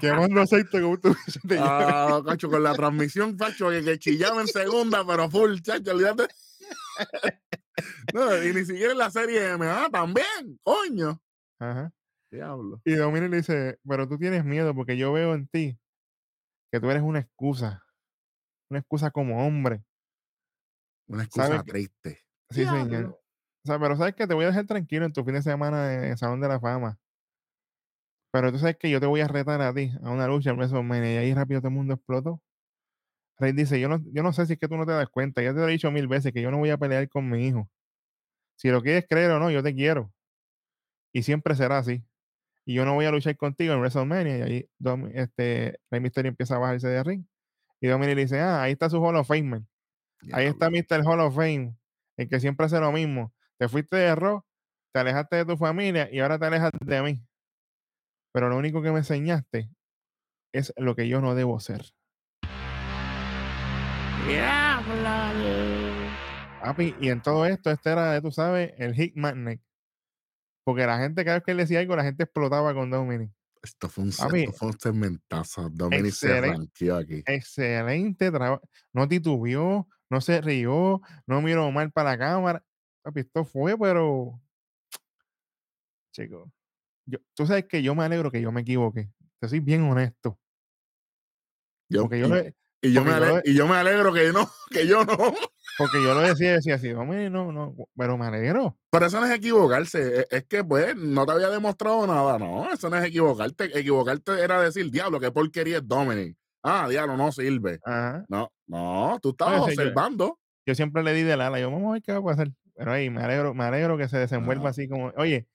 Quemando aceite como tú ah, cacho, con la transmisión, Pacho, que, que chillaba en segunda, pero full, chacho, olvídate. no, y ni siquiera en la serie M. Ah, también, coño. Ajá. Diablo. Y Dominic le dice, pero tú tienes miedo porque yo veo en ti que tú eres una excusa. Una excusa como hombre. Una excusa triste. Sí, señor. Diablo. O sea, pero sabes que te voy a dejar tranquilo en tu fin de semana en el Salón de la Fama. Pero tú sabes que yo te voy a retar a ti a una lucha en WrestleMania y ahí rápido todo el mundo explotó. Rey dice, yo no, yo no sé si es que tú no te das cuenta, ya te lo he dicho mil veces que yo no voy a pelear con mi hijo. Si lo quieres creer o no, yo te quiero. Y siempre será así. Y yo no voy a luchar contigo en WrestleMania. Y ahí Dom- este, Rey Mysterio empieza a bajarse de ring. Y Dominic le dice, ah, ahí está su Hall of Famer. Ahí está. Mr. Hall of Fame, el que siempre hace lo mismo. Te fuiste de Raw, te alejaste de tu familia y ahora te alejas de mí. Pero lo único que me enseñaste es lo que yo no debo ser. Papi, y en todo esto, este era, tú sabes, el hit magnet. Porque la gente, cada vez que él decía algo, la gente explotaba con Dominic. Esto fue un, Papi, esto fue un segmentazo. Dominic se ranqueó aquí. Excelente trabajo. No titubeó, no se rió, no miró mal para la cámara. Papi, esto fue, pero. Chico. Yo, tú sabes que yo me alegro que yo me equivoqué. Te soy bien honesto. Yo, Porque yo, y, y yo me porque yo y yo me alegro que no, que yo no. porque yo lo decía decía así, hombre, no, no, pero me alegro. Pero eso no es equivocarse. Es, es que, pues, no te había demostrado nada. No, eso no es equivocarte. Equivocarte era decir, diablo, qué porquería es Dominic. Ah, diablo, no sirve. Ajá. No, no, tú estabas yo- observando. Yo siempre le di de ala. Yo, vamos a ver qué va a pasar. Pero ahí me alegro, me alegro que se desenvuelva así como, oye,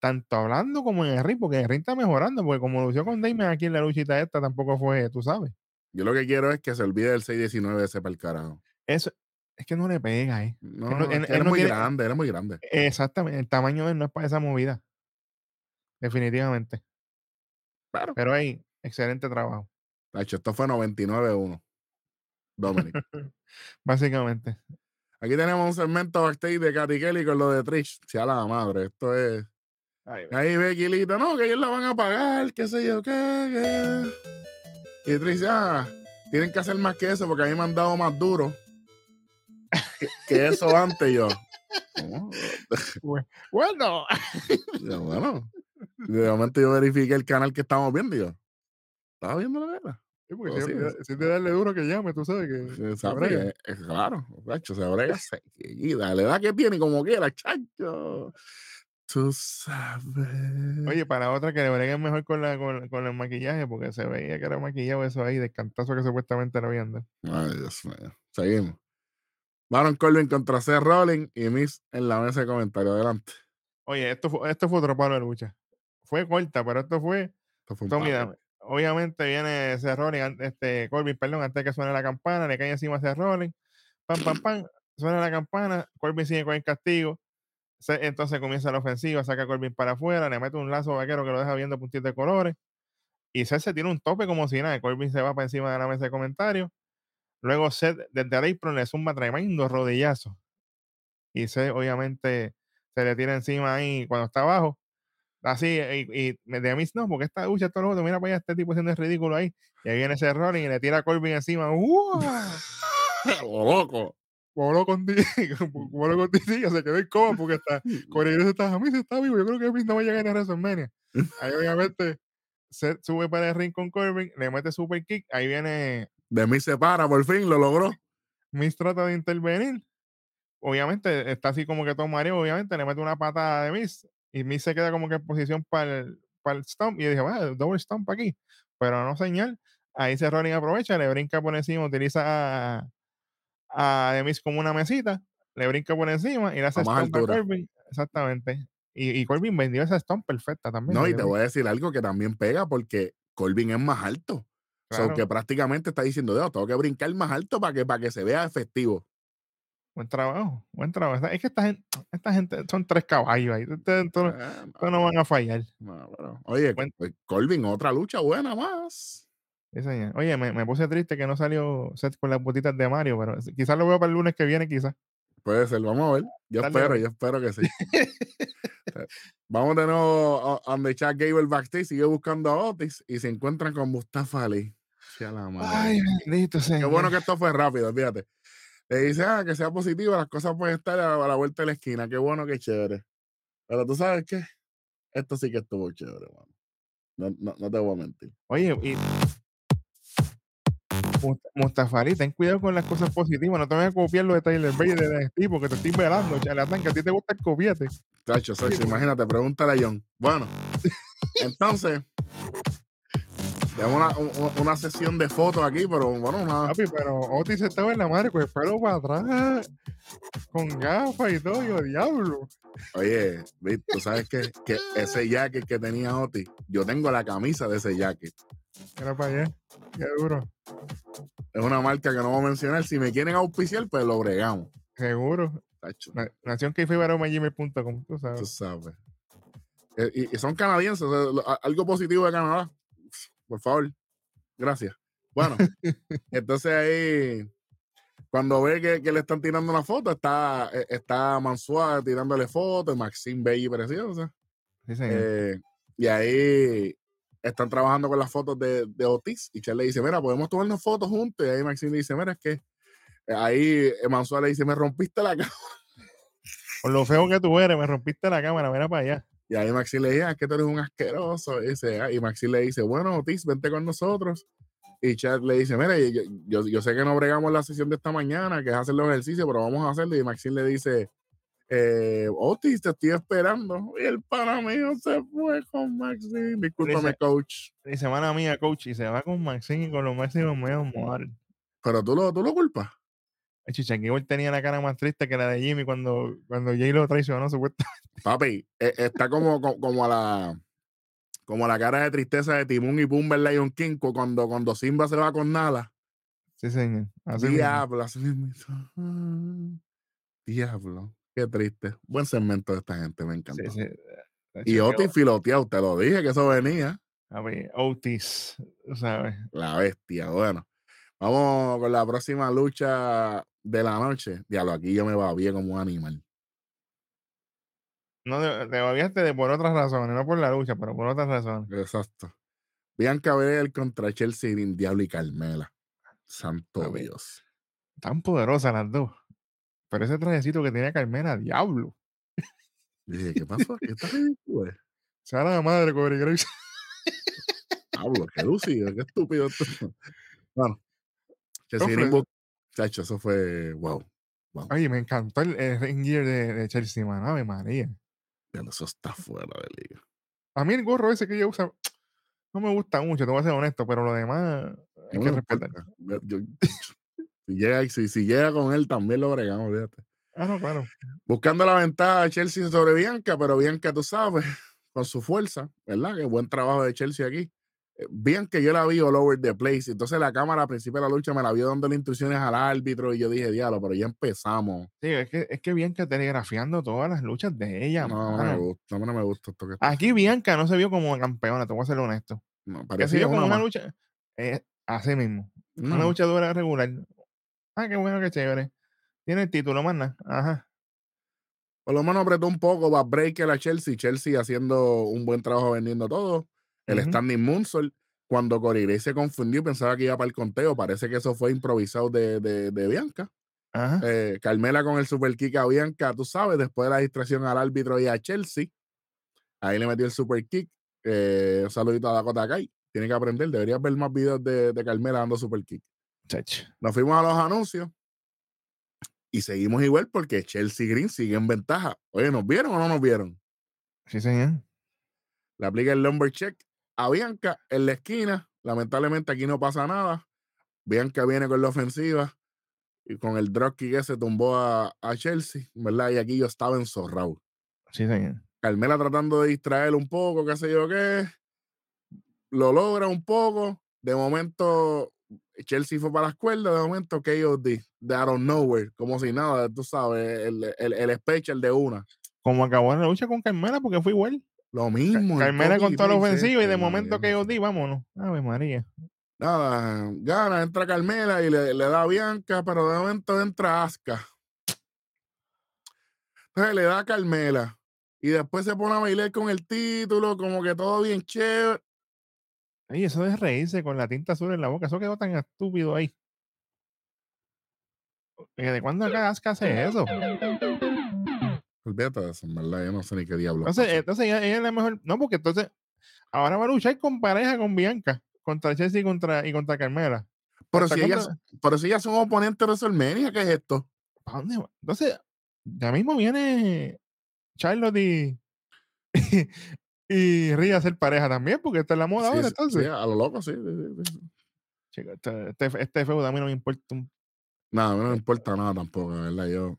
tanto hablando como en el ring, porque el ring está mejorando, porque como lució con Damon aquí en la luchita esta, tampoco fue, tú sabes. Yo lo que quiero es que se olvide del 619 ese para el carajo. Eso, es que no le pega, ¿eh? No, él- él él muy grande, es muy grande. Exactamente, el tamaño de él no es para esa movida. Definitivamente. Claro. Pero ahí, excelente trabajo, Tacho, esto fue 99-1. Dominic. básicamente. Aquí tenemos un segmento backstage de Katy Kelly con lo de Trish. Sea la madre, esto es. Ahí Becky Lita, no, que ellos la van a pagar, qué sé yo, qué, qué. Y Trish, ah, tienen que hacer más que eso porque a mí me han dado más duro que, que eso antes yo. Bueno, Yo, bueno, de momento yo verifiqué el canal que estamos viendo y yo, ¿estaba viendo la verdad? Sí, porque Oh, si, sí, te darle duro que llame, tú sabes que. se ¿Sabes? brega. Eh, eh, claro, macho, se brega seguida. La edad que tiene, como quiera, chacho. Tú sabes. Oye, para otra que le breguen mejor con, la, con, con el maquillaje, porque se veía que era maquillado eso ahí, del cantazo que supuestamente habían dado. Ay, Dios mío. Seguimos. Baron Corbin contra Seth Rollins y Miss en la mesa de comentarios. Adelante. Oye, esto fue, esto fue otro palo de lucha. Fue corta, pero esto fue. Esto fue esto, mira, obviamente viene Rollins, an- este, Corbin, perdón, antes de que suene la campana, le cae encima a Seth Rollins. Pam, pam, pam. Suena la campana, Corbin sigue con el castigo. Entonces comienza la ofensiva, saca a Corbin para afuera, le mete un lazo vaquero que lo deja viendo puntitos de colores. Y Seth se tiene un tope como si nada. Corbin se va para encima de la mesa de comentarios. Luego Seth desde el apron le zumba tremendo rodillazo. Y Seth obviamente se le tira encima ahí cuando está abajo. Así, y, y de mí no, porque esta lucha, todo lo otro, mira para allá, este tipo haciendo el ridículo ahí. Y ahí viene ese Rollins y le tira a Corbin encima. ¡Oh, loco! Voló con voló con Titillo, se quedó en coma porque está Corey está, a mí se está vivo, yo creo que Miz no va a llegar a WrestleMania. Ahí obviamente Seth sube para el ring con Corbin, le mete super kick, ahí viene De mí se para, por fin, lo logró. Miz trata de intervenir. Obviamente está así como que todo mareo, obviamente le mete una patada de Miz y Miz se queda como que en posición para el, para el stomp y dije, va, double stomp aquí, pero no señal. Ahí se Rollins aprovecha, le brinca por encima, utiliza a, Miz como una mesita, le brinca por encima y le hace A. Corbin. Exactamente. Y, y Corbin vendió esa stomp perfecta también. No, y te voy a decir algo que también pega porque Corbin es más alto. O sea, Claro. que prácticamente está diciendo, "Dios, tengo que brincar más alto para que, para que se vea efectivo. Buen trabajo, buen trabajo. Es que esta gente, esta gente son tres caballos ahí. Ustedes no- Ah, no van a fallar. no, pero- oye, Buen- pues, Corbin, otra lucha buena más. Oye, me, me puse triste que no salió Seth con las botitas de Mario, pero quizás lo veo para el lunes que viene, quizás. Puede ser, vamos a ver. Yo Dale, espero, yo espero que sí. Eh, vamos de nuevo a donde Chad Gable backstage sigue buscando a Otis y se encuentran con Mustafa Ali. Sea la madre. Ay, bendito Qué señor. bueno que esto fue rápido, fíjate. Le dice, ah, que sea positivo, las cosas pueden estar a, a la vuelta de la esquina. Qué bueno, qué chévere. Pero tú sabes qué? Esto sí que estuvo chévere, mano. No, no, no te voy a mentir. Oye, y. Must- Mustafa Ali, ten cuidado con las cosas positivas. No te vayas a copiar lo de Tyler Bate de NXT porque te estoy velando, charlatán, que a ti te gusta el copiete. Tacho, Sergio, imagínate, pregúntale a John. Bueno, entonces, tenemos una, un- una sesión de fotos aquí, pero bueno, una, Papi, pero Otis estaba en la madre con el pelo para atrás, con gafas y todo, yo, diablo. Oye, tú sabes que, que ese jacket que tenía Oti, yo tengo la camisa de ese jacket. Era para allá. Qué duro. Es una marca que no voy a mencionar. Si me quieren auspiciar, pues lo bregamos. Seguro. Nación que fue gmail.com, tú tú sabes. sabes. Eh, Y, y son canadienses, algo positivo de Canadá. Por favor. Gracias. Bueno, entonces ahí, cuando ve que, que le están tirando una foto, está, eh, está Mansua tirándole fotos, Maxine Bella y Preciosa. Sí, señor. Eh, y ahí están trabajando con las fotos de, de Otis. Y Chad le dice, mira, podemos tomarnos fotos juntos. Y ahí Maxine le dice, mira, es que eh, ahí Mansua le dice, me rompiste la cara. Por lo feo que tú eres, me rompiste la cámara, mira para allá. Y ahí Maxine le dice, ah, es que tú eres un asqueroso. Y, dice, ah, y Maxine le dice, bueno, Otis, vente con nosotros. Y Chad le dice, mira, yo, yo, yo sé que no bregamos la sesión de esta mañana, que es hacer los ejercicios, pero vamos a hacerlo. Y Maxine le dice, eh, Otis, te estoy esperando. Y el pana mío se fue con Maxine. Discúlpame, Dice- coach. Y semana mía, coach, y se va con Maxine y con los máximos medios. Pero tú lo, tú lo culpas. El Chichanguibol tenía la cara más triste que la de Jimmy cuando, cuando Jay lo traicionó, supuestamente. Papi, eh, está como, co- como a la Como la cara de tristeza de Timón y Pumba en Lion King cu- cuando, cuando Simba se va con Nala. Sí, señor. Así mismo. Diablo, así mismito. Ah, Diablo. Qué triste. Buen segmento de esta gente, me encantó. Sí, sí. De Y Otis filoteado, te lo dije que eso venía. A ver, Otis, ¿sabes? La bestia, bueno. Vamos con la próxima lucha de la noche. Diablo, aquí yo me babía como un animal. No, te te babiaste de por otras razones, no por la lucha, pero por otras razones. Exacto. Bianca Belair contra Chelsea Green, Diablo y Carmela. Santo. Dios. Tan poderosas las dos. Pero ese trajecito que tenía Carmela, diablo. Dije, ¿qué pasó? ¿Qué está ridículo? Sea la madre, Graves. Diablo, qué lucido, qué estúpido esto. Bueno, Chelsea. Green, chacho, eso fue wow. Oye, me encantó el, el ring gear de, de Chelsea, man. Ave María. Eso está fuera de liga. A mí el gorro ese que ella usa no me gusta mucho, te voy a ser honesto, pero lo demás hay No que respetar. Yo- yo- si, llega, si, si llega con él, también lo bregamos, fíjate. Ah, no, claro. Buscando la ventaja de Chelsea sobre Bianca, pero Bianca, tú sabes, con su fuerza, ¿verdad? Que buen trabajo de Chelsea aquí. Eh, Bianca, yo la vi all over the place. Entonces la cámara al principio de la lucha me la vio dando instrucciones al árbitro y yo dije, diablo, pero ya empezamos. Sí, es que, es que Bianca telegrafiando todas las luchas de ella. No, no me gusta, a no me gusta esto que está Aquí Bianca no se vio como campeona, te voy a ser honesto. No, Que se parecía vio como una lucha. eh, así mismo. Una No. luchadora regular. Ah, qué bueno, qué chévere. Tiene el título, mana. Ajá. Por lo menos apretó un poco, va breaker a Chelsea. Chelsea haciendo un buen trabajo vendiendo todo. El standing moonsault. Cuando Corey se confundió y pensaba que iba para el conteo, parece que eso fue improvisado de, de, de Bianca. Ajá. Eh, Carmela con el super kick a Bianca, tú sabes, después de la distracción al árbitro y a Chelsea. Ahí le metió el super kick. Eh, un saludito a Dakota Kai. Tiene que aprender, deberías ver más videos de, de Carmela dando super kick. Chach. Nos fuimos a los anuncios y seguimos igual porque Chelsea Green sigue en ventaja. Oye, ¿nos vieron o no nos vieron? Sí, señor. Le aplica el lumber check a Bianca en la esquina. Lamentablemente aquí no pasa nada. Bianca viene con la ofensiva y con el drop kick ese tumbó a, a Chelsea, ¿verdad? Y aquí yo estaba enzorrado. Sí, señor. Carmela tratando de distraer un poco, qué sé yo qué. Lo logra un poco. De momento, Chelsea fue para las cuerdas. De momento, KOD, de out of nowhere, como si nada, tú sabes, el, el, el special de una. Como acabó la lucha con Carmela, porque fue igual. Lo mismo. el Carmela con la paste ofensiva y este, de mano, momento que yo di, vámonos. Ave María. Nada, gana, entra Carmela y le, le da a Bianca, pero de momento entra Asuka. Entonces le da a Carmela y después se pone a bailar con el título, como que todo bien chévere. Oye, eso de reírse con la tinta azul en la boca, eso quedó tan estúpido ahí. ¿De cuándo acá Asuka hace eso? Olvídate de eso, en verdad, yo no sé ni qué diablo. Entonces, entonces ella, ella es la mejor. No, porque entonces ahora va a luchar con pareja con Bianca, contra Chelsea y contra, y contra Carmela. pero, ¿hasta si ellas, cuándo? pero si ellas son oponentes de WrestleMania, ¿qué es esto? ¿Para dónde va? Entonces, ya mismo viene Charlotte y, y Rhea a ser pareja también, porque esta es la moda Sí, ahora, entonces. sí, a lo loco, sí. sí. Chico, este, este, este feudo a mí no me importa un. Nada, a mí no me importa nada tampoco, ¿verdad? Yo,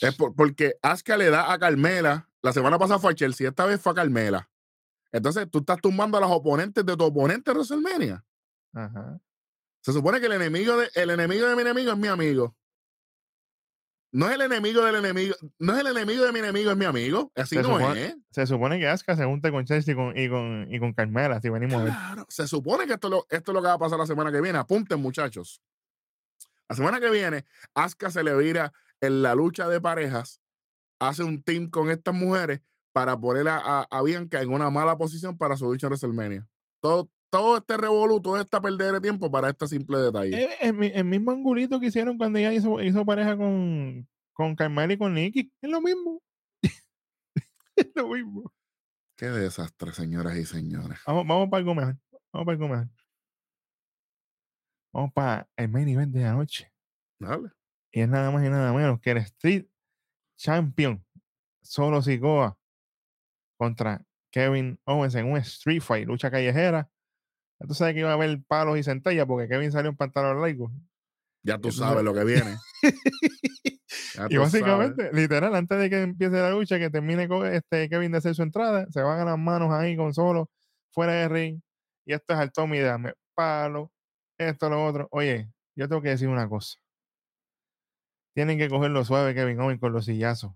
Es por- porque Asuka le da a Carmela. La semana pasada fue a Chelsea, esta vez fue a Carmela. Entonces tú estás tumbando a los oponentes de tu oponente en WrestleMania. Ajá. Se supone que el enemigo de, el enemigo de mi enemigo es mi amigo. No es el enemigo del enemigo, no es el enemigo de mi enemigo, es mi amigo. Así Se no supone- es. Se supone que Asuka se junte con Chelsea y con, y con, y con Carmela, si venimos a ver. Claro, se supone que esto, es lo- esto es lo que va a pasar la semana que viene. Apunten, muchachos. La semana que viene, Asuka se le vira en la lucha de parejas, hace un team con estas mujeres para poner a, a- a Bianca en una mala posición para su lucha en WrestleMania. Todo, todo este revolú, toda esta perder de tiempo para este simple detalle. Eh, El, mi- el mismo angulito que hicieron cuando ella hizo, hizo pareja con, con Carmela y con Nikki. Es lo mismo. es lo mismo. Qué desastre, señoras y señores. Vamos, vamos para algo mejor. Vamos para algo mejor. Vamos para el main event de la noche. Dale. Y es nada más y nada menos que el Street Champion Solo Sikoa contra Kevin Owens en un Street Fight, lucha callejera. Ya tú sabes que iba a haber palos y centellas porque Kevin salió en pantalón largo. Ya tú sabes lo que viene. Y básicamente, sabes. literal, antes de que empiece la lucha, que termine con este Kevin de hacer su entrada, se van a las manos ahí con solo, fuera de ring. Y esto es al Tommy, dame palo, esto, lo otro. Oye, yo tengo que decir una cosa. Tienen que cogerlo suave Kevin Owens con los sillazos.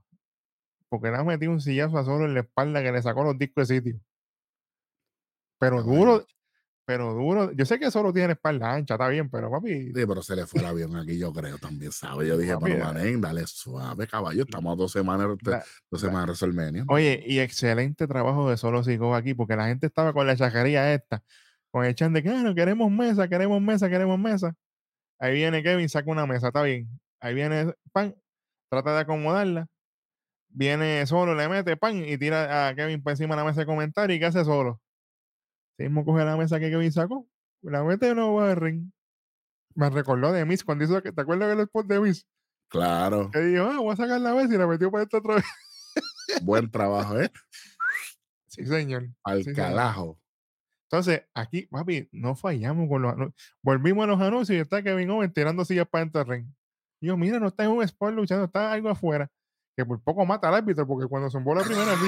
Porque le ha metido un sillazo a solo en la espalda que le sacó los discos de sitio. Pero duro, pero duro. Yo sé que solo tiene espalda ancha, está bien, pero papi, Sí, pero se le fue el avión aquí, yo creo también, ¿sabes? Yo dije, Papi, pero eh, manen, dale suave, caballo. Estamos a dos semanas, da- dos semanas WrestleMania. Oye, y excelente trabajo de Solo Sigo aquí, porque la gente estaba con la chacaría esta, con el chan de que "Ah, queremos mesa, queremos mesa, queremos mesa. Ahí viene Kevin, saca una mesa, está bien. Ahí viene pan, trata de acomodarla. Viene solo, le mete pan y tira a Kevin por encima de la mesa de comentario. ¿Y qué hace solo? Sí mismo coge la mesa que Kevin sacó, la mete nuevo al ring. Me recordó de Miss cuando hizo que, ¿te acuerdas del spot de Miss? Claro, Que dijo, ah, voy a sacar la mesa y la metió para esta otra vez. buen trabajo, ¿eh? Sí, señor. Al Sí, calajo. Entonces, aquí, papi, no fallamos con los anuncios. Volvimos a los anuncios y está Kevin Owens tirando sillas para ring. Y yo, mira, no está en un spot luchando, está algo afuera. Que por poco mata al árbitro, porque cuando zumbó la primera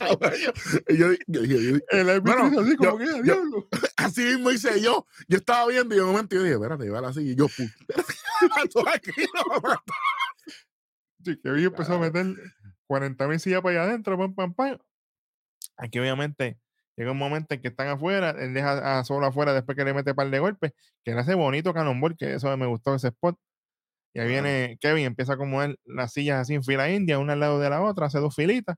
yo, yo- yo- yo- el árbitro Bueno, así como yo- que, yo- diablo. así mismo hice yo. Yo estaba viendo y de un momento yo dije, espérate, iba así. Y yo, puta, aquí, lo mató. Sí, Kevin empezó a meter 40 mil sillas para allá adentro, pam, pam, pam. Aquí, obviamente, llega un momento en que están afuera, él deja a solo afuera después que le mete par de golpes, que le hace bonito cannonball, que eso me gustó ese spot. Y ahí viene Kevin, empieza a acomodar las sillas así en fila india, una al lado de la otra, hace dos filitas.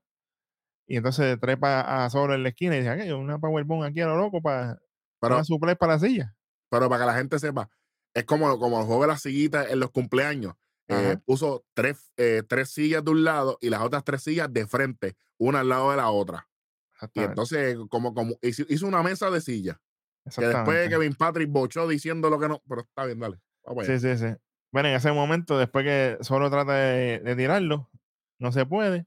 Y entonces trepa a solo en la esquina y dice, "Aquello, una powerbomb aquí a lo loco para Pero, suplex para la silla. pero para que la gente sepa, es como, como el juego de las sillitas en los cumpleaños. Eh, puso tres, eh, tres sillas de un lado y las otras tres sillas de frente, una al lado de la otra. Y entonces, como, como hizo, una mesa de sillas. Que después exactamente. Kevin Patrick bochó diciendo lo que no. Pero está bien, dale. Sí, sí, sí. Bueno, en ese momento, después que solo trata de, de tirarlo, no se puede.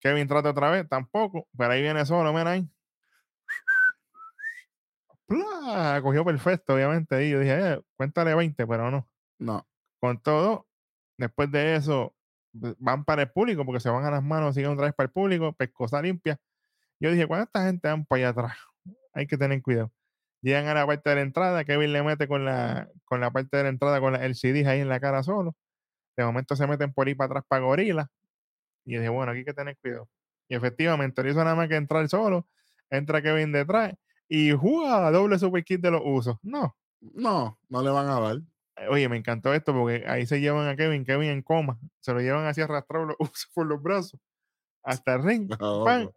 Kevin trata otra vez, tampoco. Pero ahí viene solo, mira ahí. ¡Plá! Cogió perfecto, obviamente. Ahí yo dije, eh, cuéntale 20, pero no. No. Con todo, después de eso, van para el público, porque se van a las manos, siguen otra vez para el público, pescosa limpia. Yo dije, ¿cuánta gente van para allá atrás? Hay que tener cuidado. Llegan a la parte de la entrada, Kevin le mete con la, con la parte de la entrada con la LCD ahí en la cara solo. De momento se meten por ahí para atrás para Gorila. Y dije, bueno, aquí hay que tener cuidado. Y efectivamente, no hizo nada más que entrar solo. Entra Kevin detrás y juega doble super kit de los usos. No. No, no le van a dar. Eh, Oye, me encantó esto porque ahí se llevan a Kevin, Kevin en coma. Se lo llevan así arrastrado los usos por los brazos. Hasta el ring. No.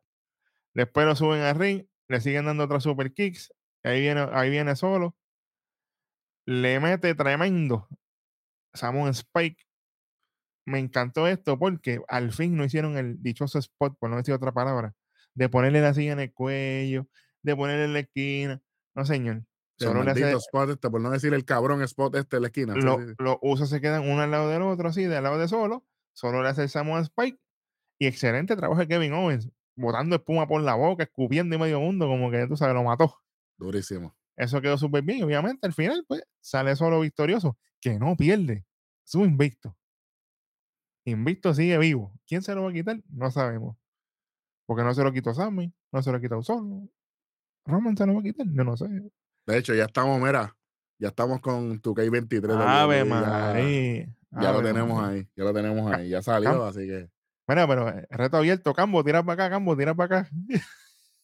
Después lo suben al ring, le siguen dando otros super kicks. Ahí viene, ahí viene solo. Le mete tremendo. Samoan Spike. Me encantó esto porque al fin no hicieron el dichoso spot, por no decir otra palabra, de ponerle la silla en el cuello, de ponerle en la esquina. No, señor. Esos Solo le hace- spots este, por no decir el cabrón spot este de la esquina. Sí, lo- sí, sí. los usos se quedan uno al lado del otro, así, del lado de solo. Solo le hace el Samoan Spike. Y excelente trabajo de Kevin Owens, botando espuma por la boca, escupiendo y medio mundo, como que tú sabes, lo mató. Durísimo. Eso quedó súper bien. Obviamente, al final, pues, sale solo victorioso, que no pierde. Su invicto. Invicto sigue vivo. ¿Quién se lo va a quitar? No sabemos. Porque no se lo quitó Sammy, no se lo quitó solo. Roman se lo va a quitar, yo no sé. De hecho, ya estamos, mira, ya estamos con tu K23 de Ave ya- María. Ya, lo tenemos María. ahí, ya lo tenemos ahí, ya salió, Cam- así que Mira, pero eh, reto abierto, Cambo, tira para acá, Cambo, tira para acá.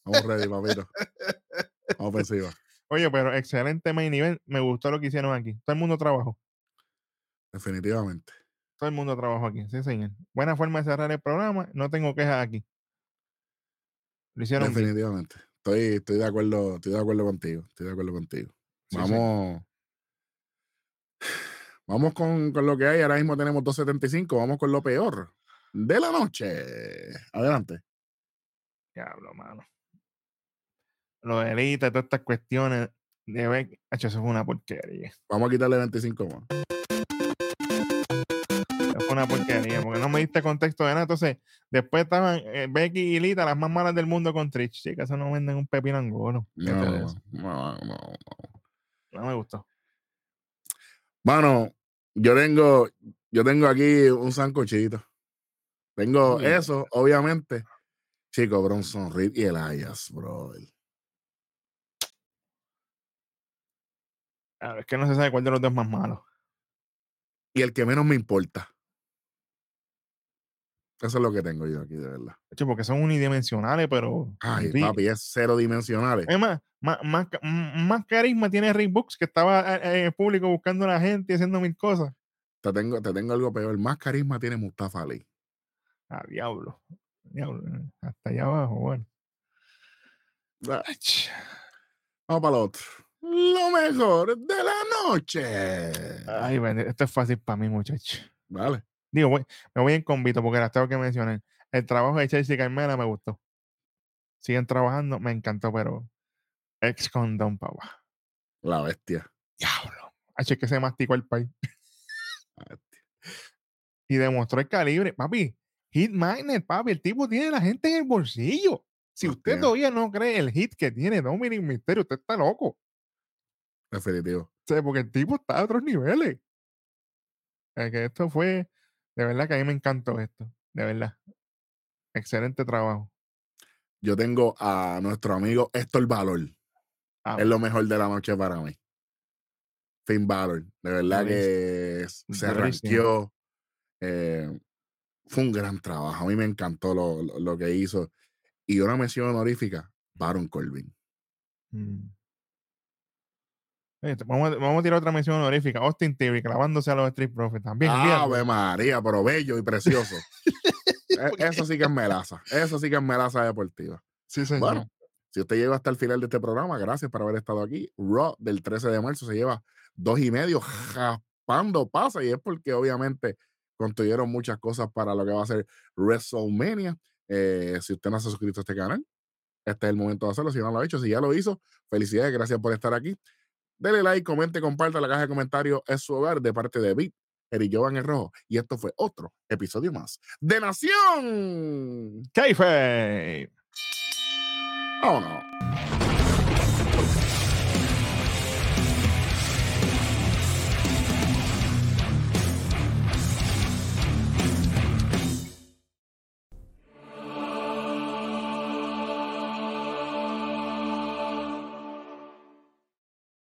vamos ready, papito. Vamos ofensiva, Oye, pero excelente main event. Me gustó lo que hicieron aquí. Todo el mundo trabajó. definitivamente. Todo el mundo trabajó aquí. Sí, señor. Buena forma de cerrar el programa. No tengo quejas aquí. Lo hicieron bien. Definitivamente. Estoy, estoy de acuerdo, estoy de acuerdo contigo. Estoy de acuerdo contigo. Sí, sí. vamos. Vamos con, con lo que hay. Ahora mismo tenemos 275. Vamos con lo peor de la noche. Adelante. Diablo, mano. Lo de Elite, todas estas cuestiones de ver. Eso fue una porquería. Vamos a quitarle 25 más. Eso fue una porquería. Porque no me diste contexto de nada. Entonces, después estaban eh, Becky y Lita, las más malas del mundo con Trish. Chicas, eso no venden un pepino angolo. ¿Qué No, no, no, no. no me gustó. Mano, yo tengo, yo tengo aquí un sancochito. Tengo eso, obviamente. Chico, Bronson Reed y Elias, bro. Ah, es que no se sabe cuál de los dos es más malo. Y el que menos me importa. Eso es lo que tengo yo aquí, de verdad. Porque son unidimensionales, pero. Ay, papi, es cero dimensionales. Es más, más, más, carisma tiene Rick Books, que estaba eh, eh, en el público buscando a la gente y haciendo mil cosas. Te tengo, te tengo algo peor. Más carisma tiene Mustafa Ali. Ah, diablo. Diablo. Hasta allá abajo, bueno. Vamos para lo otro. Lo mejor de la noche. Ay, esto es fácil para mí, muchacho. Vale. Digo, voy- me voy en convito porque las tengo que mencionar. El trabajo de Chelsea Carmela me gustó. Siguen trabajando, me encantó, pero ex condón, papá. La bestia. Diablo. H que se masticó el país. Y demostró el calibre. Papi, hit magnet, papi. El tipo tiene la gente en el bolsillo. Si usted todavía no cree el hit que tiene Dominic Mysterio, usted está loco. Definitivo. O sea, porque el tipo está a otros niveles. Es que esto fue, de verdad que a mí me encantó esto, de verdad. Excelente trabajo. Yo tengo a nuestro amigo Héctor Valor. Ah, Es lo mejor de la noche para mí. Finn Balor. De verdad que se arranqueó. eh, fue un gran trabajo. A mí me encantó lo, lo- lo que hizo. Y una mención honorífica, Baron Corbin. mm. Vamos, a- vamos a tirar otra mención honorífica. Austin Theory clavándose a los Street Profits también. Ave fíjate. María, pero bello y precioso. E- Eso sí que es melaza. Eso sí que es melaza deportiva. Sí, señor. Bueno, si usted llegó hasta el final de este programa, gracias por haber estado aquí. Raw del 13 de marzo se lleva dos y medio jaspando pasa y es porque obviamente construyeron muchas cosas para lo que va a ser WrestleMania. Eh, si usted no se ha suscrito a este canal, este es el momento de hacerlo. Si no lo ha hecho, si ya lo hizo, felicidades, gracias por estar aquí. Dele like, comente, comparta la caja de comentarios. Es su hogar de parte de Bit, Eric Jovan el Rojo. Y esto fue otro episodio más de Nación. Kayfabe. Oh no.